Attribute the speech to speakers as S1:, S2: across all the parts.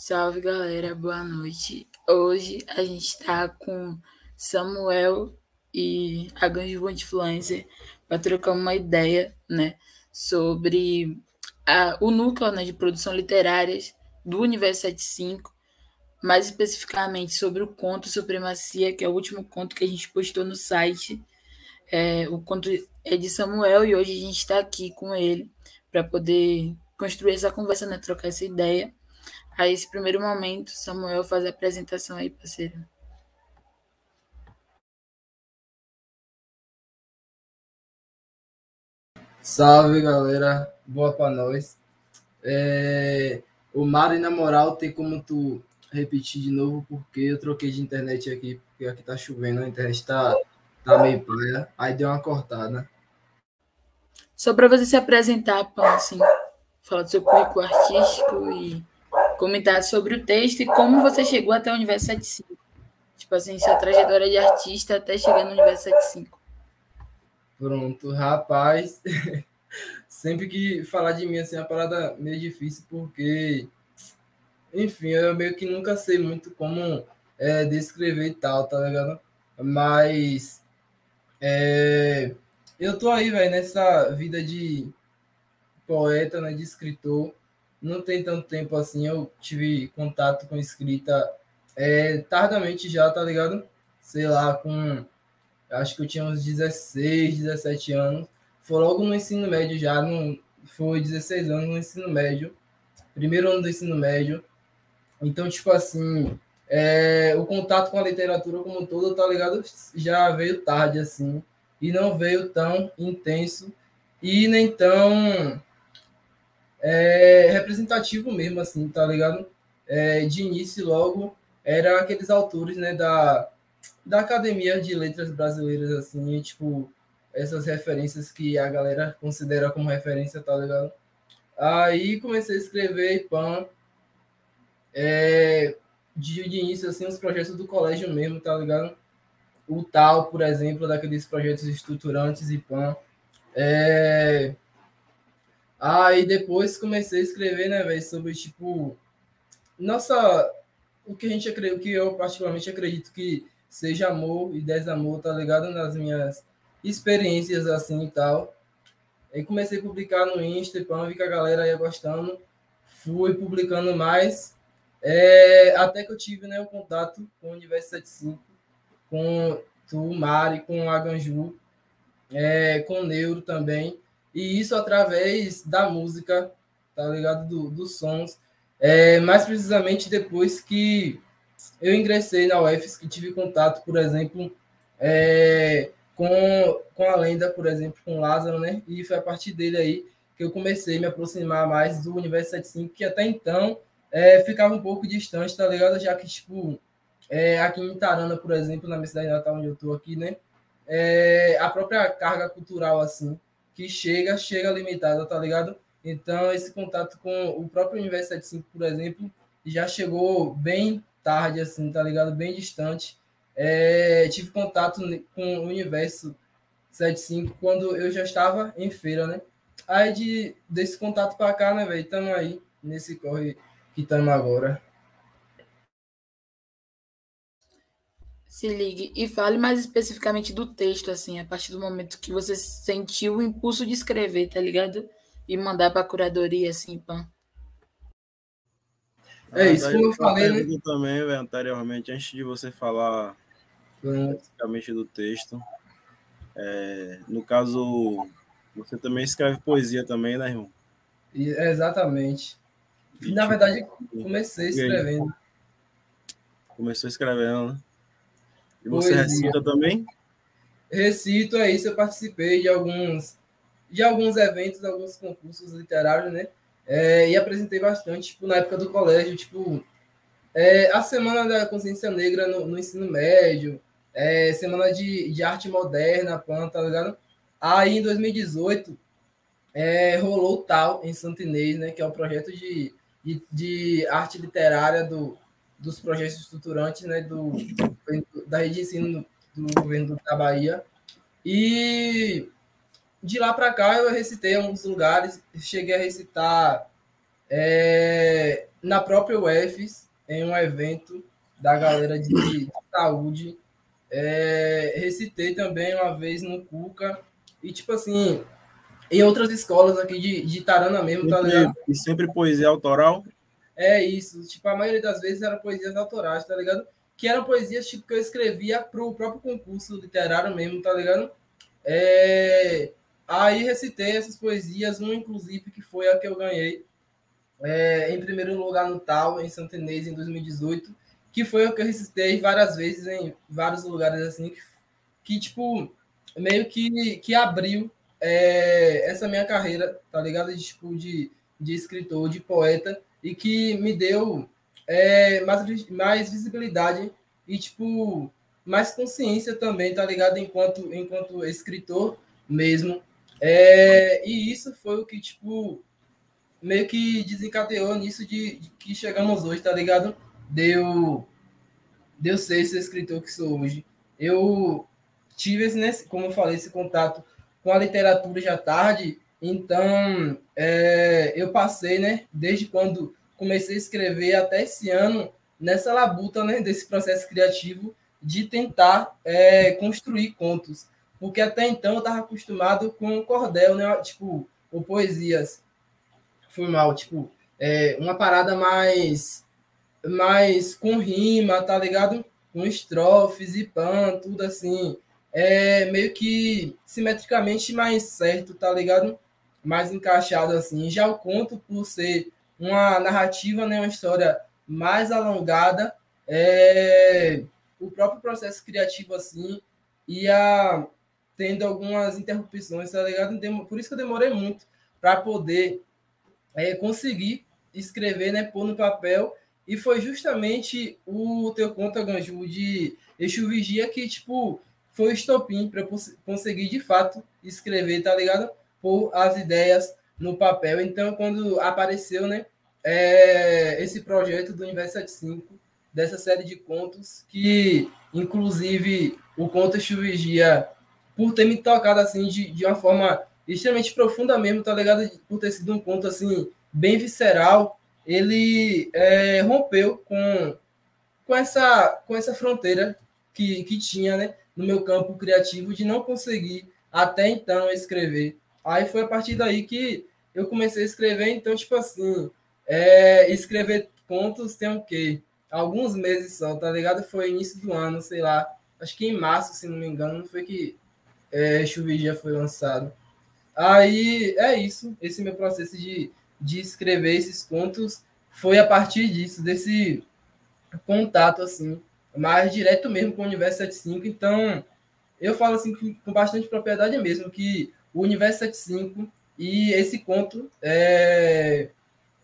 S1: Salve galera, boa noite. Hoje a gente está com Samuel e a Ganjo Influencer para trocar uma ideia, né, sobre a, o núcleo né, de produção literárias do Universo 75, mais especificamente sobre o conto Supremacia, que é o último conto que a gente postou no site. É, o conto é de Samuel e hoje a gente está aqui com ele para poder construir essa conversa, né, trocar essa ideia. A esse primeiro momento, Samuel faz a apresentação aí, parceiro.
S2: Salve, galera. Boa pra nós. É... O Mari, na moral, tem como tu repetir de novo, porque eu troquei de internet aqui, porque aqui tá chovendo, a internet tá, tá meio praia. Aí deu uma cortada.
S1: Só para você se apresentar, Pão, assim, falar do seu currículo artístico e comentar sobre o texto e como você chegou até o Universo 75. Tipo assim, sua trajetória de artista até chegar no Universo 75.
S2: Pronto, rapaz. Sempre que falar de mim assim é uma parada meio difícil, porque, enfim, eu meio que nunca sei muito como é, descrever e tal, tá ligado? Mas é, eu tô aí, velho, nessa vida de poeta, né, de escritor, não tem tanto tempo assim, eu tive contato com escrita é, tardamente já, tá ligado? Sei lá, com. Acho que eu tinha uns 16, 17 anos. Foi logo no ensino médio já, no, foi 16 anos no ensino médio. Primeiro ano do ensino médio. Então, tipo assim, é, o contato com a literatura como um todo, tá ligado? Já veio tarde, assim. E não veio tão intenso e nem tão é, representativo mesmo, assim, tá ligado? É, de início, logo, era aqueles autores, né, da, da Academia de Letras Brasileiras, assim, tipo, essas referências que a galera considera como referência, tá ligado? Aí comecei a escrever e é, de, de início, assim, os projetos do colégio mesmo, tá ligado? O tal, por exemplo, daqueles projetos estruturantes e. É, Aí depois comecei a escrever, né, velho, sobre tipo nossa o que a gente o que eu particularmente acredito que seja amor e desamor, tá ligado nas minhas experiências assim e tal. Aí comecei a publicar no Insta, para vi que a galera ia gostando, fui publicando mais, é, até que eu tive né, o contato com o Universo 75, com o Mari, com a Ganju, é, com o Neuro também. E isso através da música, tá ligado? Do, dos sons. É, mais precisamente depois que eu ingressei na UFS, que tive contato, por exemplo, é, com, com a lenda, por exemplo, com Lázaro, né? E foi a partir dele aí que eu comecei a me aproximar mais do Universo 75, que até então é, ficava um pouco distante, tá ligado? Já que, tipo, é, aqui em Itarana, por exemplo, na minha cidade natal, onde eu tô aqui, né? É, a própria carga cultural, assim, que chega, chega limitada, tá ligado? Então, esse contato com o próprio Universo 75, por exemplo, já chegou bem tarde, assim, tá ligado? Bem distante. É, tive contato com o Universo 75 quando eu já estava em feira, né? Aí, de, desse contato para cá, né, velho? Estamos aí nesse corre que estamos agora.
S1: Se ligue e fale mais especificamente do texto, assim, a partir do momento que você sentiu o impulso de escrever, tá ligado? E mandar para a curadoria, assim, pã.
S2: É isso, como eu falei.
S3: Né? também, véio, anteriormente, antes de você falar especificamente do texto. É, no caso, você também escreve poesia também, né, irmão?
S2: Exatamente. Na verdade, comecei escrevendo.
S3: Começou escrevendo, né? E você Poesia. recita também?
S2: Recito, é isso. Eu participei de alguns, de alguns eventos, alguns concursos literários, né? É, e apresentei bastante, tipo, na época do colégio, tipo, é, a Semana da Consciência Negra no, no ensino médio, é, Semana de, de Arte Moderna, PAN, tá ligado? Aí, em 2018, é, rolou o TAL, em Santo Inês, né? Que é o projeto de, de, de arte literária do, dos projetos estruturantes né, do, da rede de ensino do, governo da Bahia. E de lá para cá eu recitei em alguns lugares, cheguei a recitar é, na própria UFS, em um evento da galera de, de saúde. É, recitei também uma vez no Cuca. E, tipo assim, em outras escolas aqui de, de Tarana mesmo,
S3: tá ligado? E sempre poesia autoral?
S2: É isso. Tipo, a maioria das vezes eram poesias autorais, tá ligado? Que eram poesias tipo, que eu escrevia pro próprio concurso literário mesmo, tá ligado? É... Aí recitei essas poesias, uma inclusive que foi a que eu ganhei é, em primeiro lugar no Tal, em Santa Inês, em 2018, que foi o que eu recitei várias vezes em vários lugares assim, que, que tipo, meio que, que abriu é, essa minha carreira, tá ligado? De, tipo, de, de escritor, de poeta, e que me deu é, mais, mais visibilidade e, tipo, mais consciência também, tá ligado? Enquanto, enquanto escritor mesmo. É, e isso foi o que, tipo, meio que desencadeou nisso de, de que chegamos hoje, tá ligado? Deu, deu ser esse escritor que sou hoje. Eu tive, esse, como eu falei, esse contato com a literatura já tarde, então é, eu passei, né, desde quando comecei a escrever até esse ano, nessa labuta, né, desse processo criativo de tentar é, construir contos. Porque até então eu estava acostumado com cordel, né, tipo, ou poesias foi mal, tipo, é, uma parada mais, mais com rima, tá ligado? Com estrofes e pan, tudo assim, é meio que simetricamente mais certo, tá ligado? Mais encaixado assim. Já o conto, por ser uma narrativa, né, uma história mais alongada, é, o próprio processo criativo assim ia tendo algumas interrupções, tá ligado? Por isso que eu demorei muito para poder é, conseguir escrever, né, pôr no papel, e foi justamente o teu conta, Ganju, de Exu Vigia que, tipo, foi o estopim para conseguir, de fato, escrever, tá ligado? Pôr as ideias no papel. Então, quando apareceu, né, é, esse projeto do Universo 75, dessa série de contos, que, inclusive, o conto Exu Vigia, por ter me tocado, assim, de, de uma forma extremamente profunda mesmo, tá ligado? Por ter sido um conto assim bem visceral, ele é, rompeu com, com essa com essa fronteira que, que tinha, né, no meu campo criativo de não conseguir até então escrever. Aí foi a partir daí que eu comecei a escrever, então tipo assim, é, escrever contos tem o quê? Alguns meses só, tá ligado? Foi início do ano, sei lá, acho que em março, se não me engano, foi que é, Chuvi foi lançado. Aí é isso, esse meu processo de, de escrever esses contos foi a partir disso, desse contato assim, mais direto mesmo com o Universo 75. Então, eu falo assim com bastante propriedade mesmo que o Universo 75 e esse conto, é,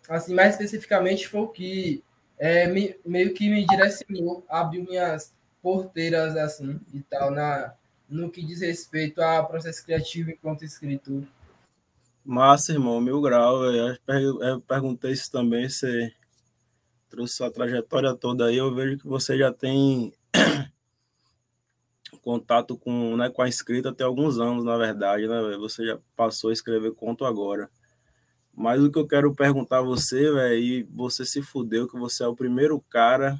S2: assim, mais especificamente, foi o que é, me, meio que me direcionou, abriu minhas porteiras assim e tal na no que diz respeito ao processo criativo enquanto escritor.
S3: Massa, irmão, mil grau. Eu perguntei isso também, você trouxe sua trajetória toda aí. Eu vejo que você já tem contato com, né, com a escrita até alguns anos, na verdade, né? Você já passou a escrever conto agora. Mas o que eu quero perguntar a você, velho, e você se fudeu, que você é o primeiro cara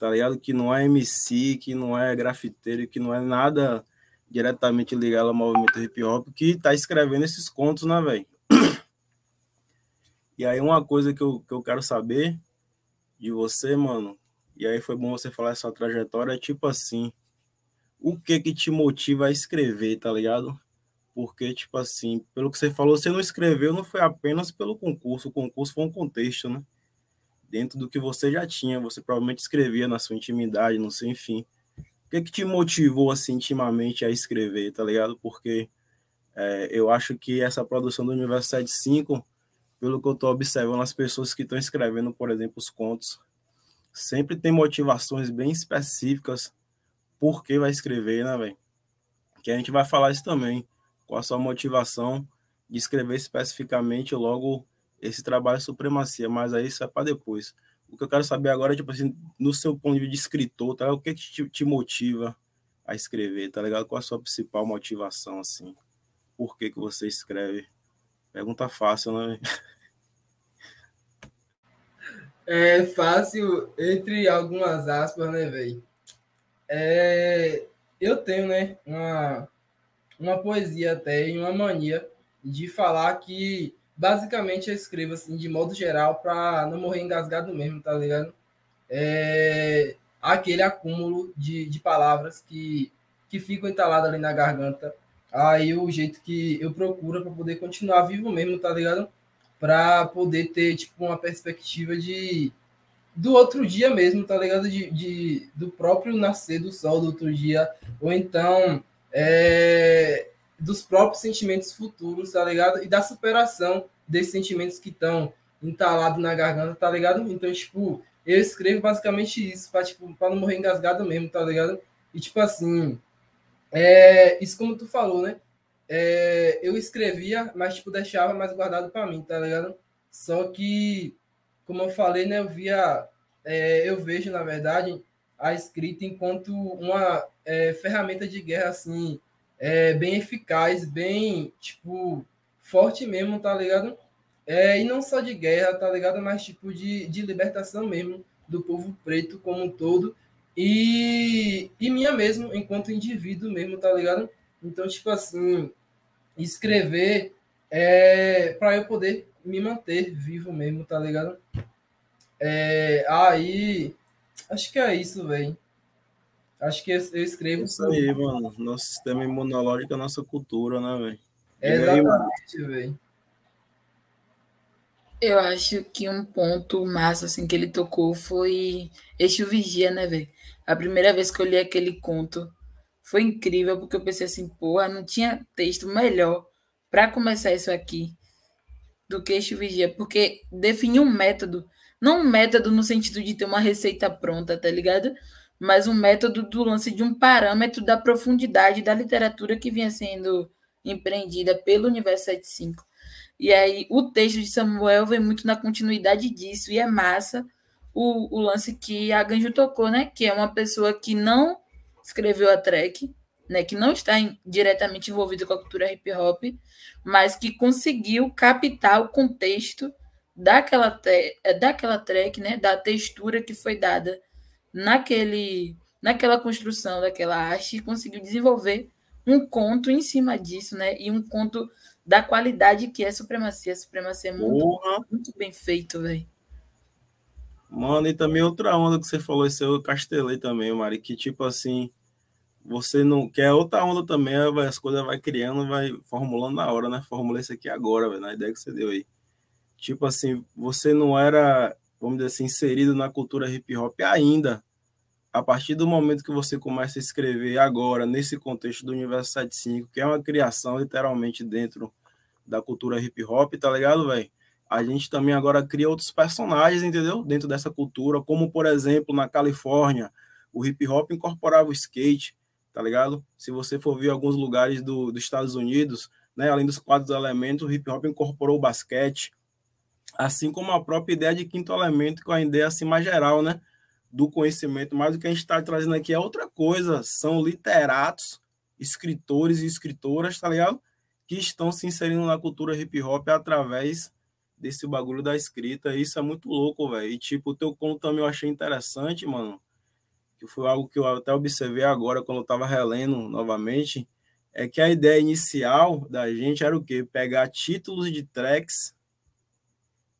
S3: tá ligado? Que não é MC, que não é grafiteiro, que não é nada diretamente ligado ao movimento hip hop, que tá escrevendo esses contos, né, velho? E aí uma coisa que eu, que eu quero saber de você, mano, e aí foi bom você falar essa trajetória, é tipo assim, o que que te motiva a escrever, tá ligado? Porque, tipo assim, pelo que você falou, você não escreveu, não foi apenas pelo concurso, o concurso foi um contexto, né? dentro do que você já tinha, você provavelmente escrevia na sua intimidade, não sei, enfim. O que, que te motivou, assim, intimamente a escrever, tá ligado? Porque é, eu acho que essa produção do Universo 75, pelo que eu estou observando, as pessoas que estão escrevendo, por exemplo, os contos, sempre tem motivações bem específicas por que vai escrever, né, velho? Que a gente vai falar isso também, qual a sua motivação de escrever especificamente logo esse trabalho supremacia, mas aí isso é para depois. O que eu quero saber agora é, tipo assim, no seu ponto de vista de escritor, tá? O que, que te, te, motiva a escrever, tá ligado? Qual a sua principal motivação, assim? Por que, que você escreve? Pergunta fácil, né?
S2: É fácil, entre algumas aspas, né, velho? É, eu tenho, né, uma, uma poesia até e uma mania de falar que basicamente eu escrevo assim, de modo geral, para não morrer engasgado mesmo, tá ligado? É, aquele acúmulo de, de palavras que, que ficam entaladas ali na garganta. Aí o jeito que eu procuro para poder continuar vivo mesmo, tá ligado? Para poder ter tipo uma perspectiva de do outro dia mesmo, tá ligado? De, de, do próprio nascer do sol do outro dia, ou então é, dos próprios sentimentos futuros, tá ligado? E da superação desses sentimentos que estão entalados na garganta, tá ligado? Então, tipo, eu escrevo basicamente isso, para tipo, pra não morrer engasgado mesmo, tá ligado? E, tipo assim, é, isso como tu falou, né? É, eu escrevia, mas, tipo, deixava mais guardado para mim, tá ligado? Só que, como eu falei, né? Eu via, é, eu vejo, na verdade, a escrita enquanto uma é, ferramenta de guerra, assim, é, bem eficaz, bem, tipo, forte mesmo, tá ligado? É, e não só de guerra, tá ligado? Mas tipo de, de libertação mesmo do povo preto como um todo. E, e minha mesmo, enquanto indivíduo mesmo, tá ligado? Então, tipo assim, escrever é para eu poder me manter vivo mesmo, tá ligado? É, aí, acho que é isso, velho. Acho que eu, eu escrevo.
S3: Isso aí, mano. Nosso sistema imunológico é a nossa cultura, né, velho?
S2: Exatamente, velho.
S1: Eu acho que um ponto massa assim que ele tocou foi Eixo Vigia, né, velho? A primeira vez que eu li aquele conto foi incrível, porque eu pensei assim, porra, não tinha texto melhor para começar isso aqui do que Eixo Vigia, porque definir um método, não um método no sentido de ter uma receita pronta, tá ligado? Mas um método do lance de um parâmetro da profundidade da literatura que vinha sendo empreendida pelo Universo 75. E aí o texto de Samuel vem muito na continuidade disso, e é massa o, o lance que a Ganju tocou, né? Que é uma pessoa que não escreveu a track, né? Que não está em, diretamente envolvida com a cultura hip hop, mas que conseguiu captar o contexto daquela, te, é, daquela track, né? Da textura que foi dada naquele, naquela construção daquela arte e conseguiu desenvolver um conto em cima disso, né? E um conto da qualidade que é supremacia. A supremacia é muito, muito bem feito, velho.
S3: Mano, e também outra onda que você falou, isso eu castelei também, Mari, que tipo assim, você não quer outra onda também, as coisas vai criando, vai formulando na hora, né? Formulei isso aqui agora, velho, na ideia que você deu aí. Tipo assim, você não era, vamos dizer assim, inserido na cultura hip hop ainda, a partir do momento que você começa a escrever agora, nesse contexto do Universo 75, que é uma criação literalmente dentro da cultura hip hop, tá ligado, velho? A gente também agora cria outros personagens, entendeu? Dentro dessa cultura, como por exemplo, na Califórnia, o hip hop incorporava o skate, tá ligado? Se você for ver alguns lugares do, dos Estados Unidos, né, além dos quatro elementos, o hip hop incorporou o basquete, assim como a própria ideia de quinto elemento, que é uma ideia assim mais geral, né? do conhecimento, mas o que a gente está trazendo aqui é outra coisa. São literatos, escritores e escritoras, tá ligado? Que estão se inserindo na cultura hip hop através desse bagulho da escrita. Isso é muito louco, velho. E, tipo, o teu conto também eu achei interessante, mano. Que foi algo que eu até observei agora quando eu tava relendo novamente. É que a ideia inicial da gente era o quê? Pegar títulos de tracks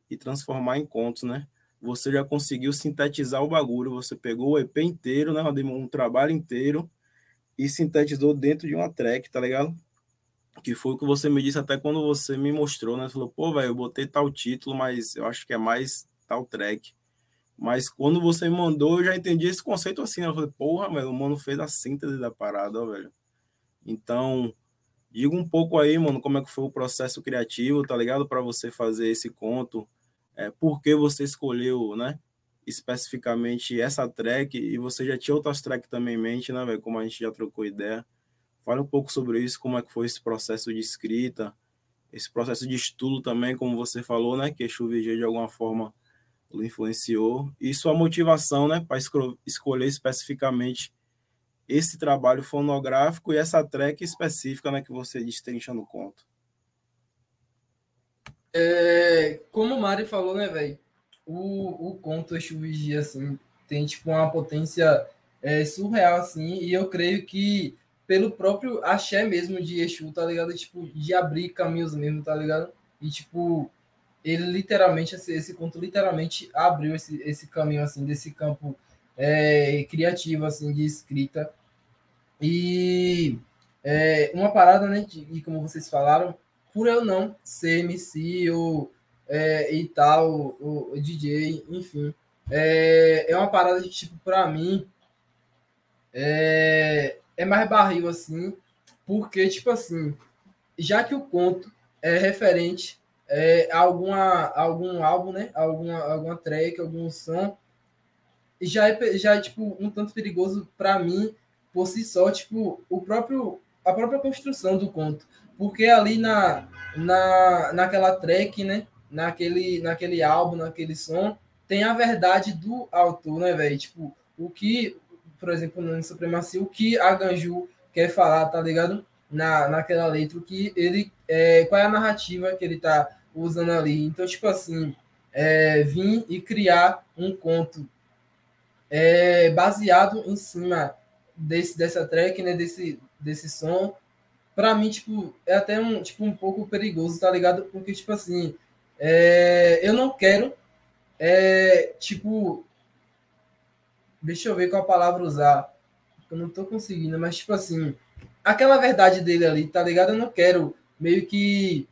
S3: e transformar em contos, né? você já conseguiu sintetizar o bagulho. Você pegou o EP inteiro, né? Um trabalho inteiro e sintetizou dentro de uma track, tá ligado? Que foi o que você me disse até quando você me mostrou, né? Você falou, pô, velho, eu botei tal título, mas eu acho que é mais tal track. Mas quando você me mandou, eu já entendi esse conceito assim. Né? Eu falei, porra, velho, o mano fez a síntese da parada, ó, velho. Então, diga um pouco aí, mano, como é que foi o processo criativo, tá ligado? Para você fazer esse conto é, por que você escolheu, né? Especificamente essa track e você já tinha outras tracks também em mente, né, velho? Como a gente já trocou ideia. Fala um pouco sobre isso, como é que foi esse processo de escrita, esse processo de estudo também, como você falou, né? Que o VG de alguma forma influenciou. E sua motivação, né? Para escolher especificamente esse trabalho fonográfico e essa track específica, né? Que você destrincha no conto.
S2: É, como o Mari falou, né, velho? o, conto Exu Vigia, assim, tem, tipo, uma potência é, surreal, assim, e eu creio que pelo próprio axé mesmo de Exu, tá ligado? Tipo, de abrir caminhos mesmo, tá ligado? E, tipo, ele literalmente, esse, esse conto literalmente abriu esse, esse caminho, assim, desse campo é, criativo, assim, de escrita. E é, uma parada, né, e como vocês falaram, por eu não ser MC ou é, e tal, o, DJ, enfim, é, é uma parada de tipo, para mim, é, é mais barril assim, porque, tipo assim, já que o conto é referente é, alguma, algum álbum, né, alguma, alguma track, algum som, já é, já é tipo, um tanto perigoso para mim, por si só, tipo, o próprio, a própria construção do conto. Porque ali na, na, naquela track, né, naquele, naquele álbum, naquele som, tem a verdade do autor, né, velho? Tipo, o que, por exemplo, no Supremacia, o que a Ganju quer falar, tá ligado? Na, naquela letra, o que ele. É, qual é a narrativa que ele tá usando ali. Então, tipo assim, é, vir e criar um conto é, baseado em cima desse, dessa track, né? Desse, desse som. Pra mim, tipo, é até um, tipo, um pouco perigoso, tá ligado? Porque, tipo assim, é, eu não quero, é, tipo, deixa eu ver qual palavra usar. Eu não tô conseguindo, mas tipo assim, aquela verdade dele ali, tá ligado? Eu não quero meio que.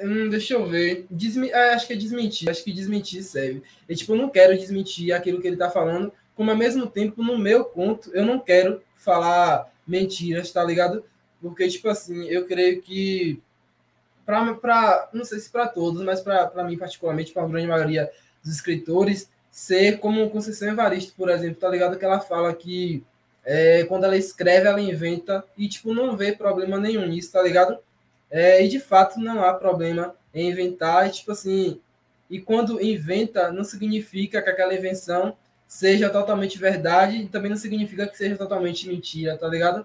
S2: Hum, deixa eu ver. Desmi... É, acho que é desmentir. Acho que desmentir serve. E, tipo, eu não quero desmentir aquilo que ele tá falando, como ao mesmo tempo, no meu conto, eu não quero falar mentiras, tá ligado? Porque, tipo assim, eu creio que para não sei se para todos, mas para mim particularmente, para a grande maioria dos escritores, ser como Conceição Evaristo, por exemplo, tá ligado? Que ela fala que é, quando ela escreve, ela inventa e, tipo, não vê problema nenhum nisso, tá ligado? É, e de fato não há problema em inventar, e, tipo assim, e quando inventa, não significa que aquela invenção seja totalmente verdade e também não significa que seja totalmente mentira, tá ligado?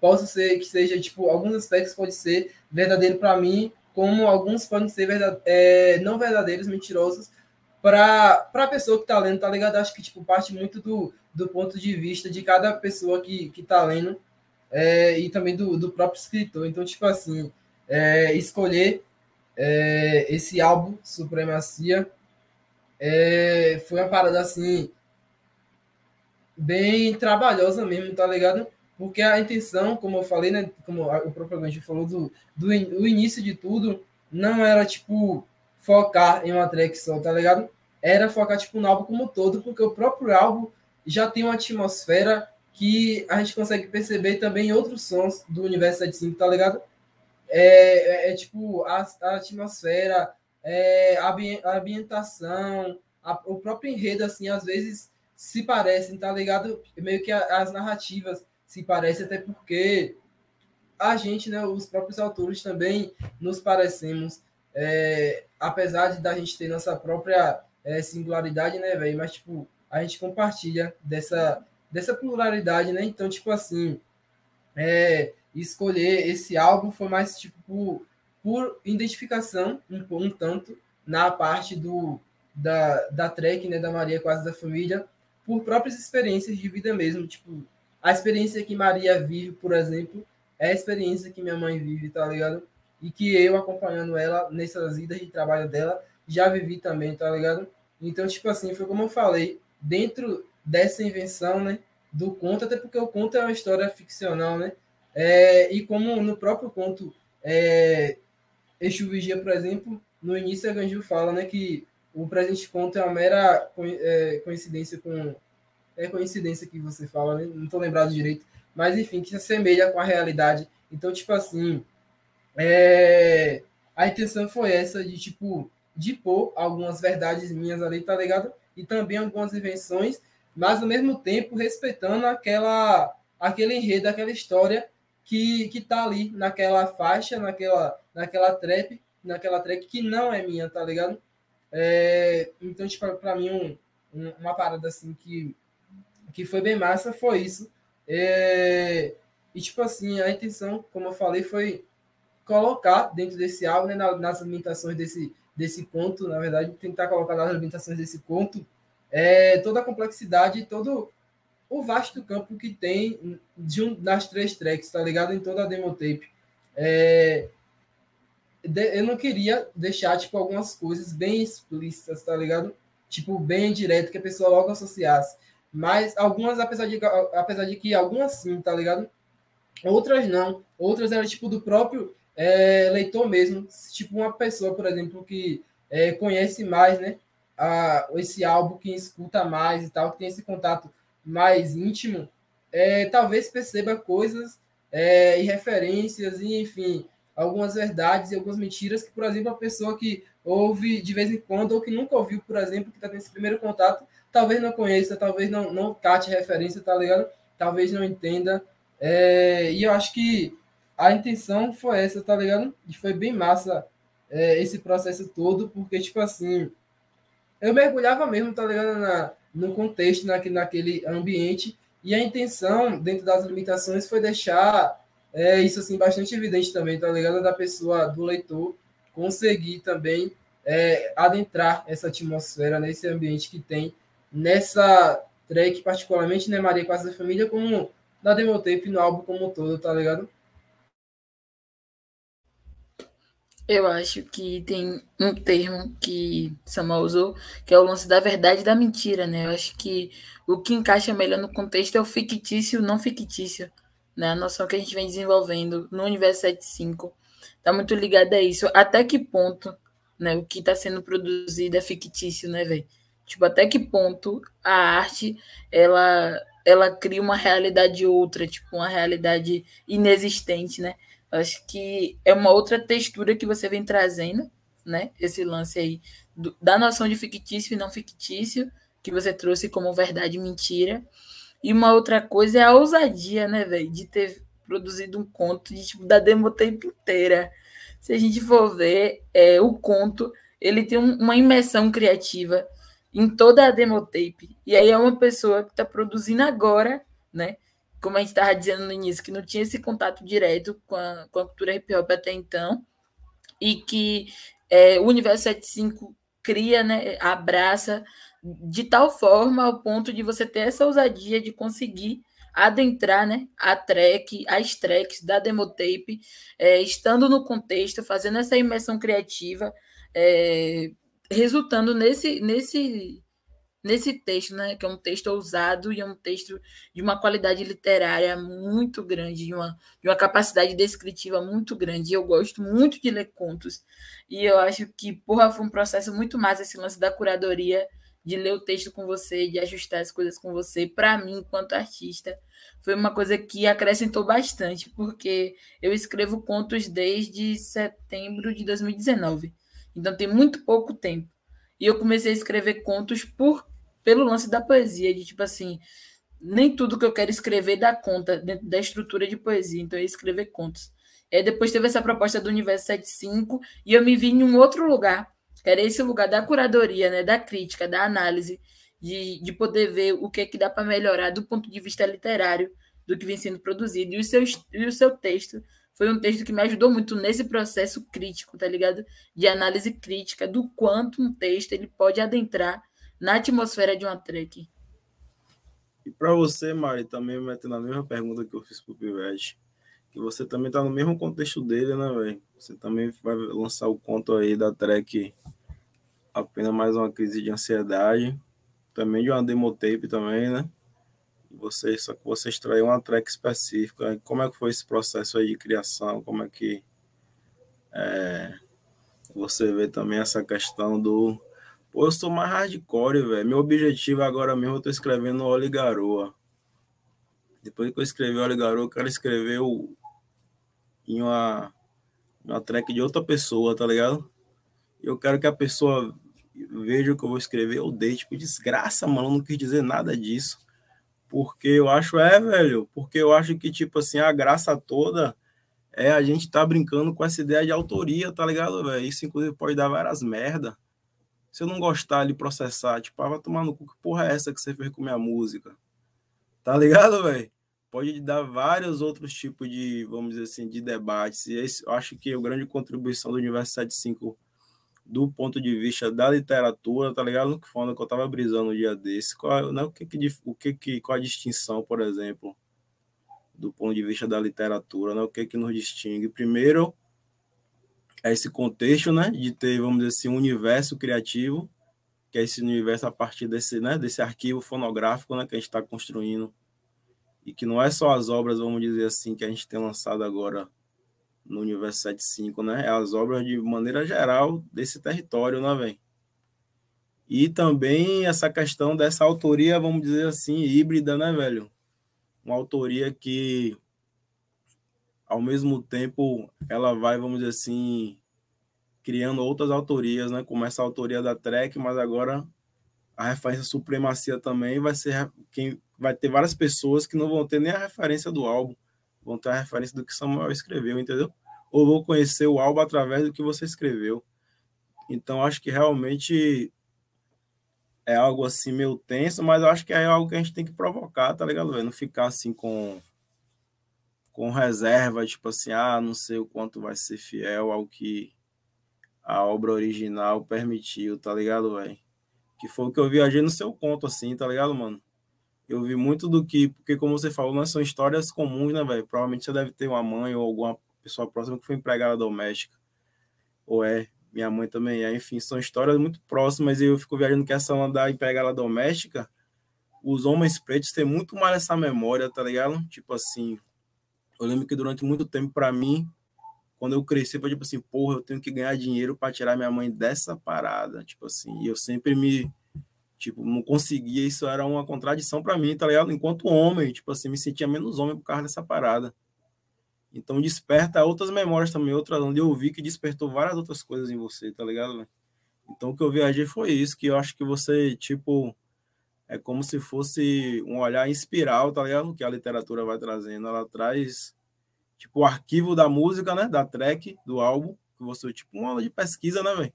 S2: Posso ser que seja, tipo, alguns aspectos pode ser verdadeiro para mim, como alguns podem ser verdade, é, não verdadeiros, mentirosos, para a pessoa que está lendo, tá ligado? Acho que tipo, parte muito do, do ponto de vista de cada pessoa que, que tá lendo é, e também do, do próprio escritor. Então, tipo assim, é, escolher é, esse álbum, Supremacia, é, foi uma parada assim, bem trabalhosa mesmo, tá ligado? porque a intenção, como eu falei, né, como o próprio falou, do, do o início de tudo não era, tipo, focar em uma track só, tá ligado? Era focar, tipo, no álbum como um todo, porque o próprio álbum já tem uma atmosfera que a gente consegue perceber também em outros sons do universo 75, tá ligado? É, é, é tipo, a, a atmosfera, é, a, a ambientação, a, o próprio enredo, assim, às vezes se parecem, tá ligado? Meio que as narrativas se parece, até porque a gente, né, os próprios autores também nos parecemos, é, apesar de da gente ter nossa própria é, singularidade, né, velho? Mas, tipo, a gente compartilha dessa, dessa pluralidade, né? Então, tipo assim, é, escolher esse álbum foi mais, tipo, por, por identificação, um, um tanto, na parte do, da, da track, né, da Maria Quase da Família, por próprias experiências de vida mesmo, tipo, a experiência que Maria vive, por exemplo, é a experiência que minha mãe vive, tá ligado? E que eu, acompanhando ela nessas idas de trabalho dela, já vivi também, tá ligado? Então, tipo assim, foi como eu falei, dentro dessa invenção, né, do conto, até porque o conto é uma história ficcional, né? É, e como no próprio conto, é, Exu Vigia, por exemplo, no início a Ganju fala, né, que o presente conto é uma mera é, coincidência com é coincidência que você fala, né? não estou lembrado direito, mas enfim, que se assemelha com a realidade. Então, tipo assim, é... a intenção foi essa de, tipo, de pôr algumas verdades minhas ali, tá ligado? E também algumas invenções, mas ao mesmo tempo respeitando aquela, aquele enredo, aquela história que, que tá ali naquela faixa, naquela, naquela trap, naquela track que não é minha, tá ligado? É... Então, tipo, para mim, um, um, uma parada assim que que foi bem massa foi isso. É, e, tipo assim, a intenção, como eu falei, foi colocar dentro desse álbum, né, nas limitações desse, desse conto, na verdade, tentar colocar nas limitações desse conto é, toda a complexidade todo o vasto campo que tem de um, das três tracks, tá ligado? Em toda a demo tape. É, de, eu não queria deixar, tipo, algumas coisas bem explícitas, tá ligado? Tipo, bem direto, que a pessoa logo associasse. Mas algumas, apesar de, apesar de que algumas sim, tá ligado? Outras não. Outras eram, tipo, do próprio é, leitor mesmo. Tipo, uma pessoa, por exemplo, que é, conhece mais, né? A, esse álbum, que escuta mais e tal, que tem esse contato mais íntimo, é, talvez perceba coisas é, e referências, e enfim, algumas verdades e algumas mentiras que, por exemplo, a pessoa que ouve de vez em quando ou que nunca ouviu, por exemplo, que está tendo esse primeiro contato, talvez não conheça, talvez não, não cate referência, tá ligado? Talvez não entenda. É, e eu acho que a intenção foi essa, tá ligado? E foi bem massa é, esse processo todo, porque, tipo assim, eu mergulhava mesmo, tá ligado? Na, no contexto, naquele, naquele ambiente, e a intenção, dentro das limitações, foi deixar é, isso assim bastante evidente também, tá ligado? Da pessoa, do leitor, conseguir também é, adentrar essa atmosfera, nesse ambiente que tem nessa track, particularmente, né, Maria Quase da Família, como na Demotape, no álbum como um todo, tá ligado?
S1: Eu acho que tem um termo que Samuel usou, que é o lance da verdade e da mentira, né? Eu acho que o que encaixa melhor no contexto é o fictício não fictício, né? A noção que a gente vem desenvolvendo no universo 75 está muito ligada a isso. Até que ponto, né, o que está sendo produzido é fictício, né, velho? Tipo, até que ponto a arte, ela ela cria uma realidade outra, tipo, uma realidade inexistente, né? Acho que é uma outra textura que você vem trazendo, né? Esse lance aí do, da noção de fictício e não fictício, que você trouxe como verdade e mentira. E uma outra coisa é a ousadia, né, velho? De ter produzido um conto de, tipo, da demotape inteira. Se a gente for ver, é, o conto ele tem um, uma imersão criativa em toda a demotape. E aí é uma pessoa que está produzindo agora, né? Como a gente estava dizendo no início, que não tinha esse contato direto com a, com a cultura hip hop até então, e que é, o Universo 75 cria, né, abraça de tal forma ao ponto de você ter essa ousadia de conseguir adentrar né, a track, as tracks da demotape, é, estando no contexto, fazendo essa imersão criativa, é, resultando nesse, nesse nesse texto, né, que é um texto ousado e é um texto de uma qualidade literária muito grande, de uma, de uma capacidade descritiva muito grande. Eu gosto muito de ler contos. E eu acho que, porra, foi um processo muito mais esse lance da curadoria, de ler o texto com você, de ajustar as coisas com você. Para mim, enquanto artista, foi uma coisa que acrescentou bastante, porque eu escrevo contos desde setembro de 2019. Então tem muito pouco tempo. E eu comecei a escrever contos por pelo lance da poesia, de tipo assim, nem tudo que eu quero escrever dá conta dentro da estrutura de poesia, então eu ia escrever contos. E depois teve essa proposta do Universo 75 e eu me vi em um outro lugar, que era esse lugar da curadoria, né, da crítica, da análise, de, de poder ver o que é que dá para melhorar do ponto de vista literário do que vem sendo produzido. E o, seu, e o seu texto foi um texto que me ajudou muito nesse processo crítico, tá ligado? De análise crítica do quanto um texto ele pode adentrar na atmosfera de uma track.
S3: E para você, Mari, também metendo a mesma pergunta que eu fiz pro Pivete, que você também tá no mesmo contexto dele, né, velho? Você também vai lançar o conto aí da track apenas mais uma crise de ansiedade, também de uma demo tape também, né? Você, só que você extraiu uma track específica. Como é que foi esse processo aí de criação? Como é que é, você vê também essa questão do Pô, eu sou mais hardcore, velho. Meu objetivo agora mesmo, eu tô escrevendo Oli Garoa. Depois que eu escrevi Oli Garoa, eu quero escrever o... em uma... uma track de outra pessoa, tá ligado? Eu quero que a pessoa veja o que eu vou escrever, eu dei, tipo, desgraça, mano, eu não quis dizer nada disso. Porque eu acho, é, velho, porque eu acho que, tipo assim, a graça toda é a gente tá brincando com essa ideia de autoria, tá ligado, velho? Isso, inclusive, pode dar várias merda se eu não gostar de processar, tipo, ah, vai tomar no cu, que porra é essa que você fez com minha música? Tá ligado, velho? Pode dar vários outros tipos de, vamos dizer assim, de debates. E esse, eu acho que a grande contribuição do Universo 75 do ponto de vista da literatura, tá ligado? Que foi onde eu tava brisando um dia desse. Qual, né, o que que, o que que, qual a distinção, por exemplo, do ponto de vista da literatura, né? O que que nos distingue? Primeiro, é esse contexto, né, de ter, vamos dizer assim, um universo criativo, que é esse universo a partir desse, né, desse arquivo fonográfico, né, que a gente está construindo, e que não é só as obras, vamos dizer assim, que a gente tem lançado agora no Universo 75, né? É as obras de maneira geral desse território, né, velho? E também essa questão dessa autoria, vamos dizer assim, híbrida, né, velho? Uma autoria que, ao mesmo tempo, ela vai, vamos dizer assim, criando outras autorias, né? Como essa autoria da Trek, mas agora a referência supremacia também vai ser quem vai ter várias pessoas que não vão ter nem a referência do álbum vão ter a referência do que Samuel escreveu, entendeu? Ou vou conhecer o álbum através do que você escreveu. Então, acho que realmente é algo assim meio tenso, mas acho que é algo que a gente tem que provocar, tá ligado? Não ficar assim com com reserva, tipo assim, ah, não sei o quanto vai ser fiel ao que a obra original permitiu, tá ligado, velho? Que foi o que eu viajei no seu conto, assim, tá ligado, mano? eu vi muito do que, porque como você falou, não são histórias comuns, né, velho? Provavelmente você deve ter uma mãe ou alguma pessoa próxima que foi empregada doméstica, ou é, minha mãe também é, enfim, são histórias muito próximas e eu fico viajando que essa da empregada doméstica, os homens pretos têm muito mais essa memória, tá ligado? Tipo assim, eu lembro que durante muito tempo, para mim, quando eu cresci, foi tipo assim, porra, eu tenho que ganhar dinheiro para tirar minha mãe dessa parada, tipo assim, e eu sempre me Tipo, não conseguia, isso era uma contradição para mim, tá ligado? Enquanto homem, tipo assim, me sentia menos homem por causa dessa parada. Então desperta outras memórias também, outras onde eu vi que despertou várias outras coisas em você, tá ligado? Então o que eu viajei foi isso, que eu acho que você, tipo, é como se fosse um olhar em espiral, tá ligado? Que a literatura vai trazendo. Ela traz, tipo, o arquivo da música, né? Da track, do álbum, que você, tipo, uma aula de pesquisa, né, velho?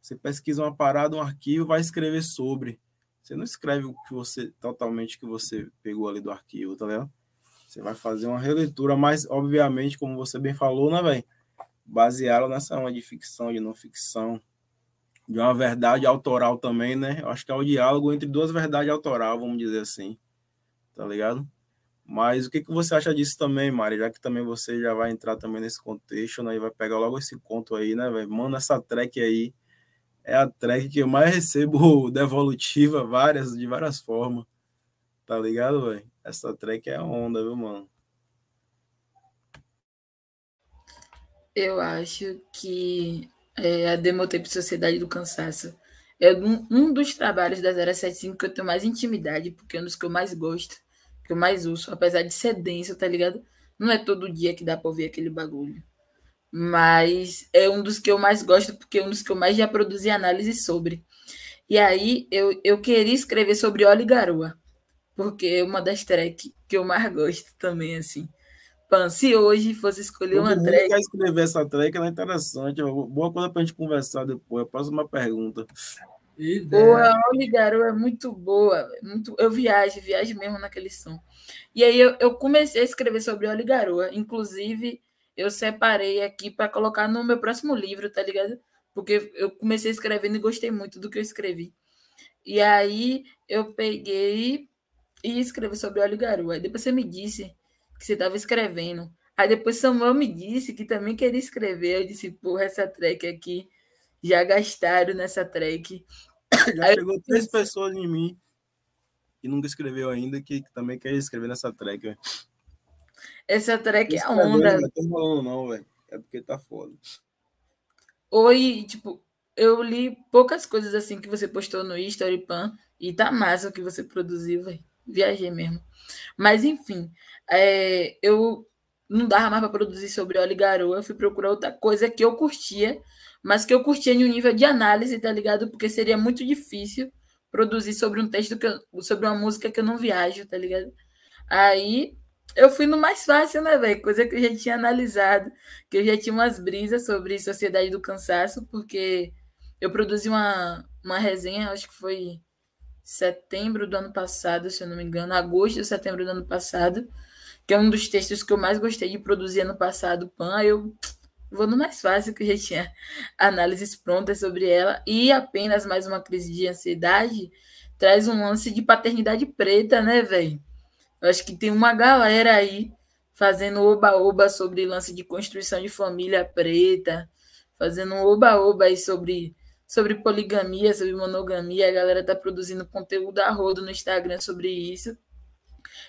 S3: Você pesquisa uma parada, um arquivo, vai escrever sobre. Você não escreve o que você totalmente que você pegou ali do arquivo, tá ligado? Você vai fazer uma releitura, mas obviamente, como você bem falou, né, velho? Baseado nessa uma de ficção, de não ficção, de uma verdade autoral também, né? Eu acho que é o diálogo entre duas verdades autoral, vamos dizer assim. Tá ligado? Mas o que, que você acha disso também, Mari? Já que também você já vai entrar também nesse contexto, né? E vai pegar logo esse conto aí, né, velho? Manda essa track aí é a track que eu mais recebo devolutiva, várias, de várias formas. Tá ligado, velho? Essa track é onda, viu, mano?
S1: Eu acho que é, a Demotape Sociedade do Cansaço é um, um dos trabalhos da 075 que eu tenho mais intimidade, porque é um dos que eu mais gosto, que eu mais uso, apesar de ser denso, tá ligado? Não é todo dia que dá pra ouvir aquele bagulho mas é um dos que eu mais gosto, porque é um dos que eu mais já produzi análise sobre. E aí eu, eu queria escrever sobre Oli Garoa, porque é uma das tracks que eu mais gosto também, assim. Pan, se hoje fosse escolher uma track.
S3: quer escrever essa track, ela é interessante. Boa coisa pra gente conversar depois. Eu passo uma pergunta.
S1: Boa, Oli Garoa é muito boa. Muito... Eu viajo, viajo mesmo naquele som. E aí eu, eu comecei a escrever sobre Oli Garoa, inclusive eu separei aqui para colocar no meu próximo livro, tá ligado? Porque eu comecei escrevendo e gostei muito do que eu escrevi. E aí eu peguei e escrevi sobre Óleo Garoa. Aí depois você me disse que você estava escrevendo. Aí depois Samuel me disse que também queria escrever. Eu disse, porra, essa track aqui já gastaram nessa track.
S3: Já aí chegou eu... três pessoas em mim que nunca escreveu ainda que também quer escrever nessa track. Véio.
S1: Essa track é onda.
S3: Não tô falando, não, velho. É porque tá foda.
S1: Oi, tipo, eu li poucas coisas assim que você postou no History Pan e tá massa o que você produziu, velho. Viajei mesmo. Mas enfim, é, eu não dava mais para produzir sobre óleo garoa, eu fui procurar outra coisa que eu curtia, mas que eu curtia em um nível de análise, tá ligado? Porque seria muito difícil produzir sobre um texto que eu, sobre uma música que eu não viajo, tá ligado? Aí eu fui no mais fácil, né, velho? Coisa que eu já tinha analisado, que eu já tinha umas brisas sobre Sociedade do Cansaço, porque eu produzi uma, uma resenha, acho que foi setembro do ano passado, se eu não me engano, agosto ou setembro do ano passado, que é um dos textos que eu mais gostei de produzir ano passado, Pan. Eu vou no mais fácil, que já tinha análises prontas sobre ela. E apenas mais uma crise de ansiedade traz um lance de paternidade preta, né, velho? Eu acho que tem uma galera aí fazendo oba-oba sobre lance de construção de família preta, fazendo oba-oba aí sobre, sobre poligamia, sobre monogamia. A galera tá produzindo conteúdo a rodo no Instagram sobre isso.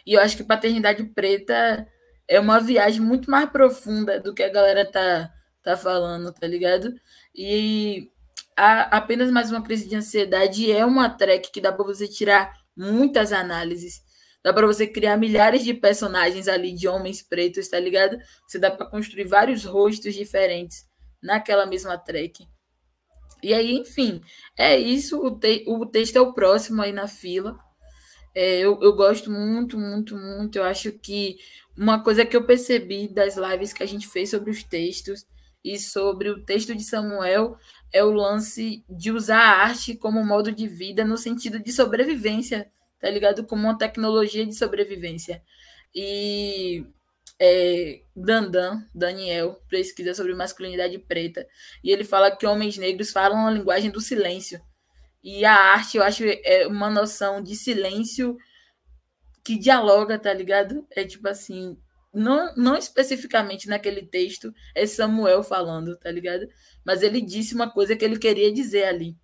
S1: E eu acho que paternidade preta é uma viagem muito mais profunda do que a galera tá, tá falando, tá ligado? E a, apenas mais uma crise de ansiedade é uma track que dá para você tirar muitas análises. Dá para você criar milhares de personagens ali de homens pretos, tá ligado? Você dá para construir vários rostos diferentes naquela mesma track. E aí, enfim, é isso. O, te o texto é o próximo aí na fila. É, eu, eu gosto muito, muito, muito. Eu acho que uma coisa que eu percebi das lives que a gente fez sobre os textos e sobre o texto de Samuel é o lance de usar a arte como modo de vida no sentido de sobrevivência, tá ligado? Como uma tecnologia de sobrevivência. E é, Dandan, Daniel, pesquisa sobre masculinidade preta, e ele fala que homens negros falam a linguagem do silêncio. E a arte, eu acho, é uma noção de silêncio que dialoga, tá ligado? É tipo assim, não, não especificamente naquele texto, é Samuel falando, tá ligado? Mas ele disse uma coisa que ele queria dizer ali.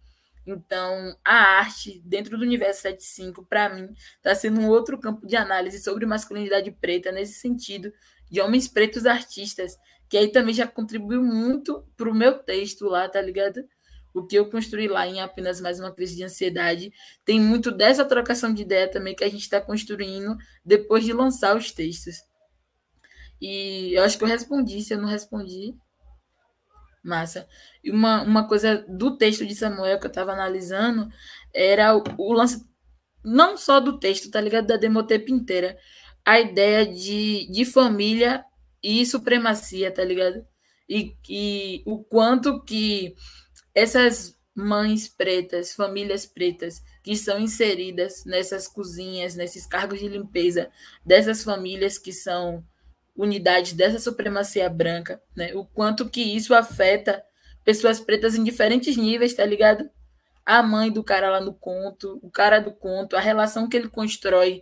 S1: Então, a arte dentro do universo 75, para mim, está sendo um outro campo de análise sobre masculinidade preta, nesse sentido, de homens pretos artistas, que aí também já contribuiu muito para o meu texto lá, tá ligado? O que eu construí lá em apenas mais uma crise de ansiedade tem muito dessa trocação de ideia também que a gente está construindo depois de lançar os textos. E eu acho que eu respondi, se eu não respondi, Massa. E uma, uma coisa do texto de Samuel que eu estava analisando era o, o, lance, não só do texto, tá ligado? Da Demotepa inteira. A ideia de, de família e supremacia, tá ligado? E, e o quanto que essas mães pretas, famílias pretas, que são inseridas nessas cozinhas, nesses cargos de limpeza, dessas famílias que são unidade dessa supremacia branca, né? O quanto que isso afeta pessoas pretas em diferentes níveis, tá ligado? A mãe do cara lá no conto, o cara do conto, a relação que ele constrói